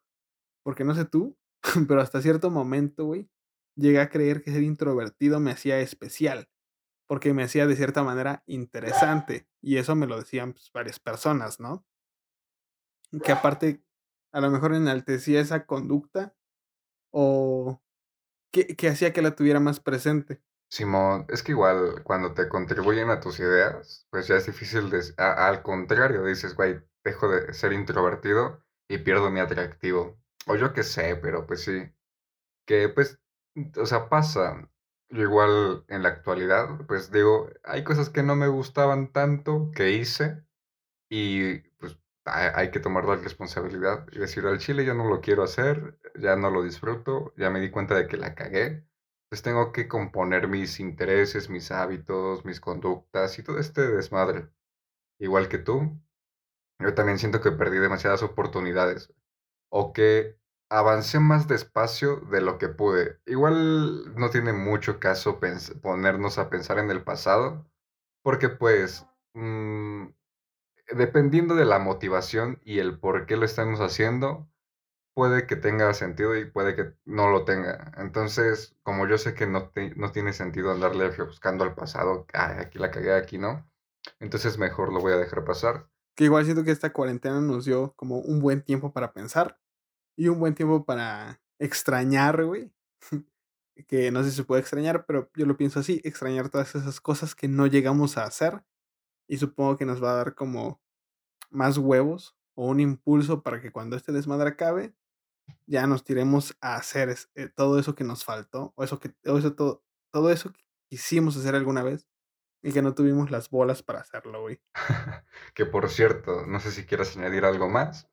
Porque no sé tú, pero hasta cierto momento, güey, llegué a creer que ser introvertido me hacía especial porque me hacía de cierta manera interesante. Y eso me lo decían pues, varias personas, ¿no? Que aparte, a lo mejor enaltecía esa conducta o que, que hacía que la tuviera más presente.
Simón, es que igual cuando te contribuyen a tus ideas, pues ya es difícil, de, al contrario, dices, güey, dejo de ser introvertido y pierdo mi atractivo. O yo qué sé, pero pues sí, que pues, o sea, pasa. Yo igual en la actualidad, pues digo, hay cosas que no me gustaban tanto que hice y hay, que tomar la responsabilidad y decir al chile yo no lo quiero hacer, ya no lo disfruto, ya me di cuenta de que la cagué. Pues tengo que componer mis intereses, mis hábitos, mis conductas y todo este desmadre. Igual que tú, yo también siento que perdí demasiadas oportunidades o que avancé más despacio de lo que pude. Igual no tiene mucho caso ponernos a pensar en el pasado, porque pues mm, dependiendo de la motivación y el por qué lo estamos haciendo, puede que tenga sentido y puede que no lo tenga. Entonces, como yo sé que no, te- no tiene sentido andarle buscando al pasado, "Ay, aquí la cagué, aquí no, entonces mejor lo voy a dejar pasar.
Que igual siento que esta cuarentena nos dio como un buen tiempo para pensar y un buen tiempo para extrañar, güey. que no sé si se puede extrañar, pero yo lo pienso así, extrañar todas esas cosas que no llegamos a hacer y supongo que nos va a dar como más huevos o un impulso para que cuando este desmadre acabe, ya nos tiremos a hacer eh, todo eso que nos faltó, o eso que, o eso, todo, todo eso que quisimos hacer alguna vez y que no tuvimos las bolas para hacerlo, güey.
que por cierto, no sé si quieras añadir algo más,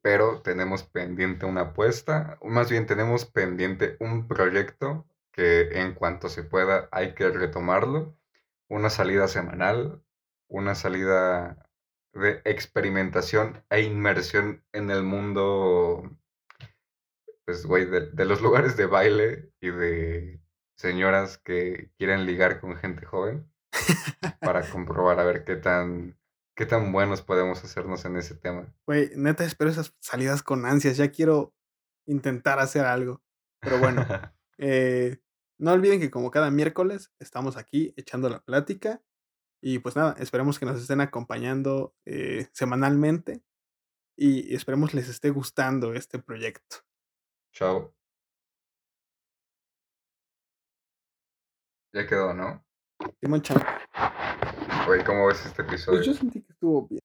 pero tenemos pendiente una apuesta, o más bien tenemos pendiente un proyecto que en cuanto se pueda hay que retomarlo, una salida semanal, una salida de experimentación e inmersión en el mundo, pues, güey, de, de los lugares de baile y de señoras que quieren ligar con gente joven para comprobar a ver qué tan, qué tan buenos podemos hacernos en ese tema.
Güey, neta espero esas salidas con ansias, ya quiero intentar hacer algo. Pero bueno, eh, no olviden que como cada miércoles estamos aquí echando la plática y pues nada, esperemos que nos estén acompañando eh, semanalmente y esperemos les esté gustando este proyecto.
Chao. Ya quedó, ¿no?
Simón Chan,
Güey, ¿cómo ves este
pues
episodio?
yo sentí que estuvo bien.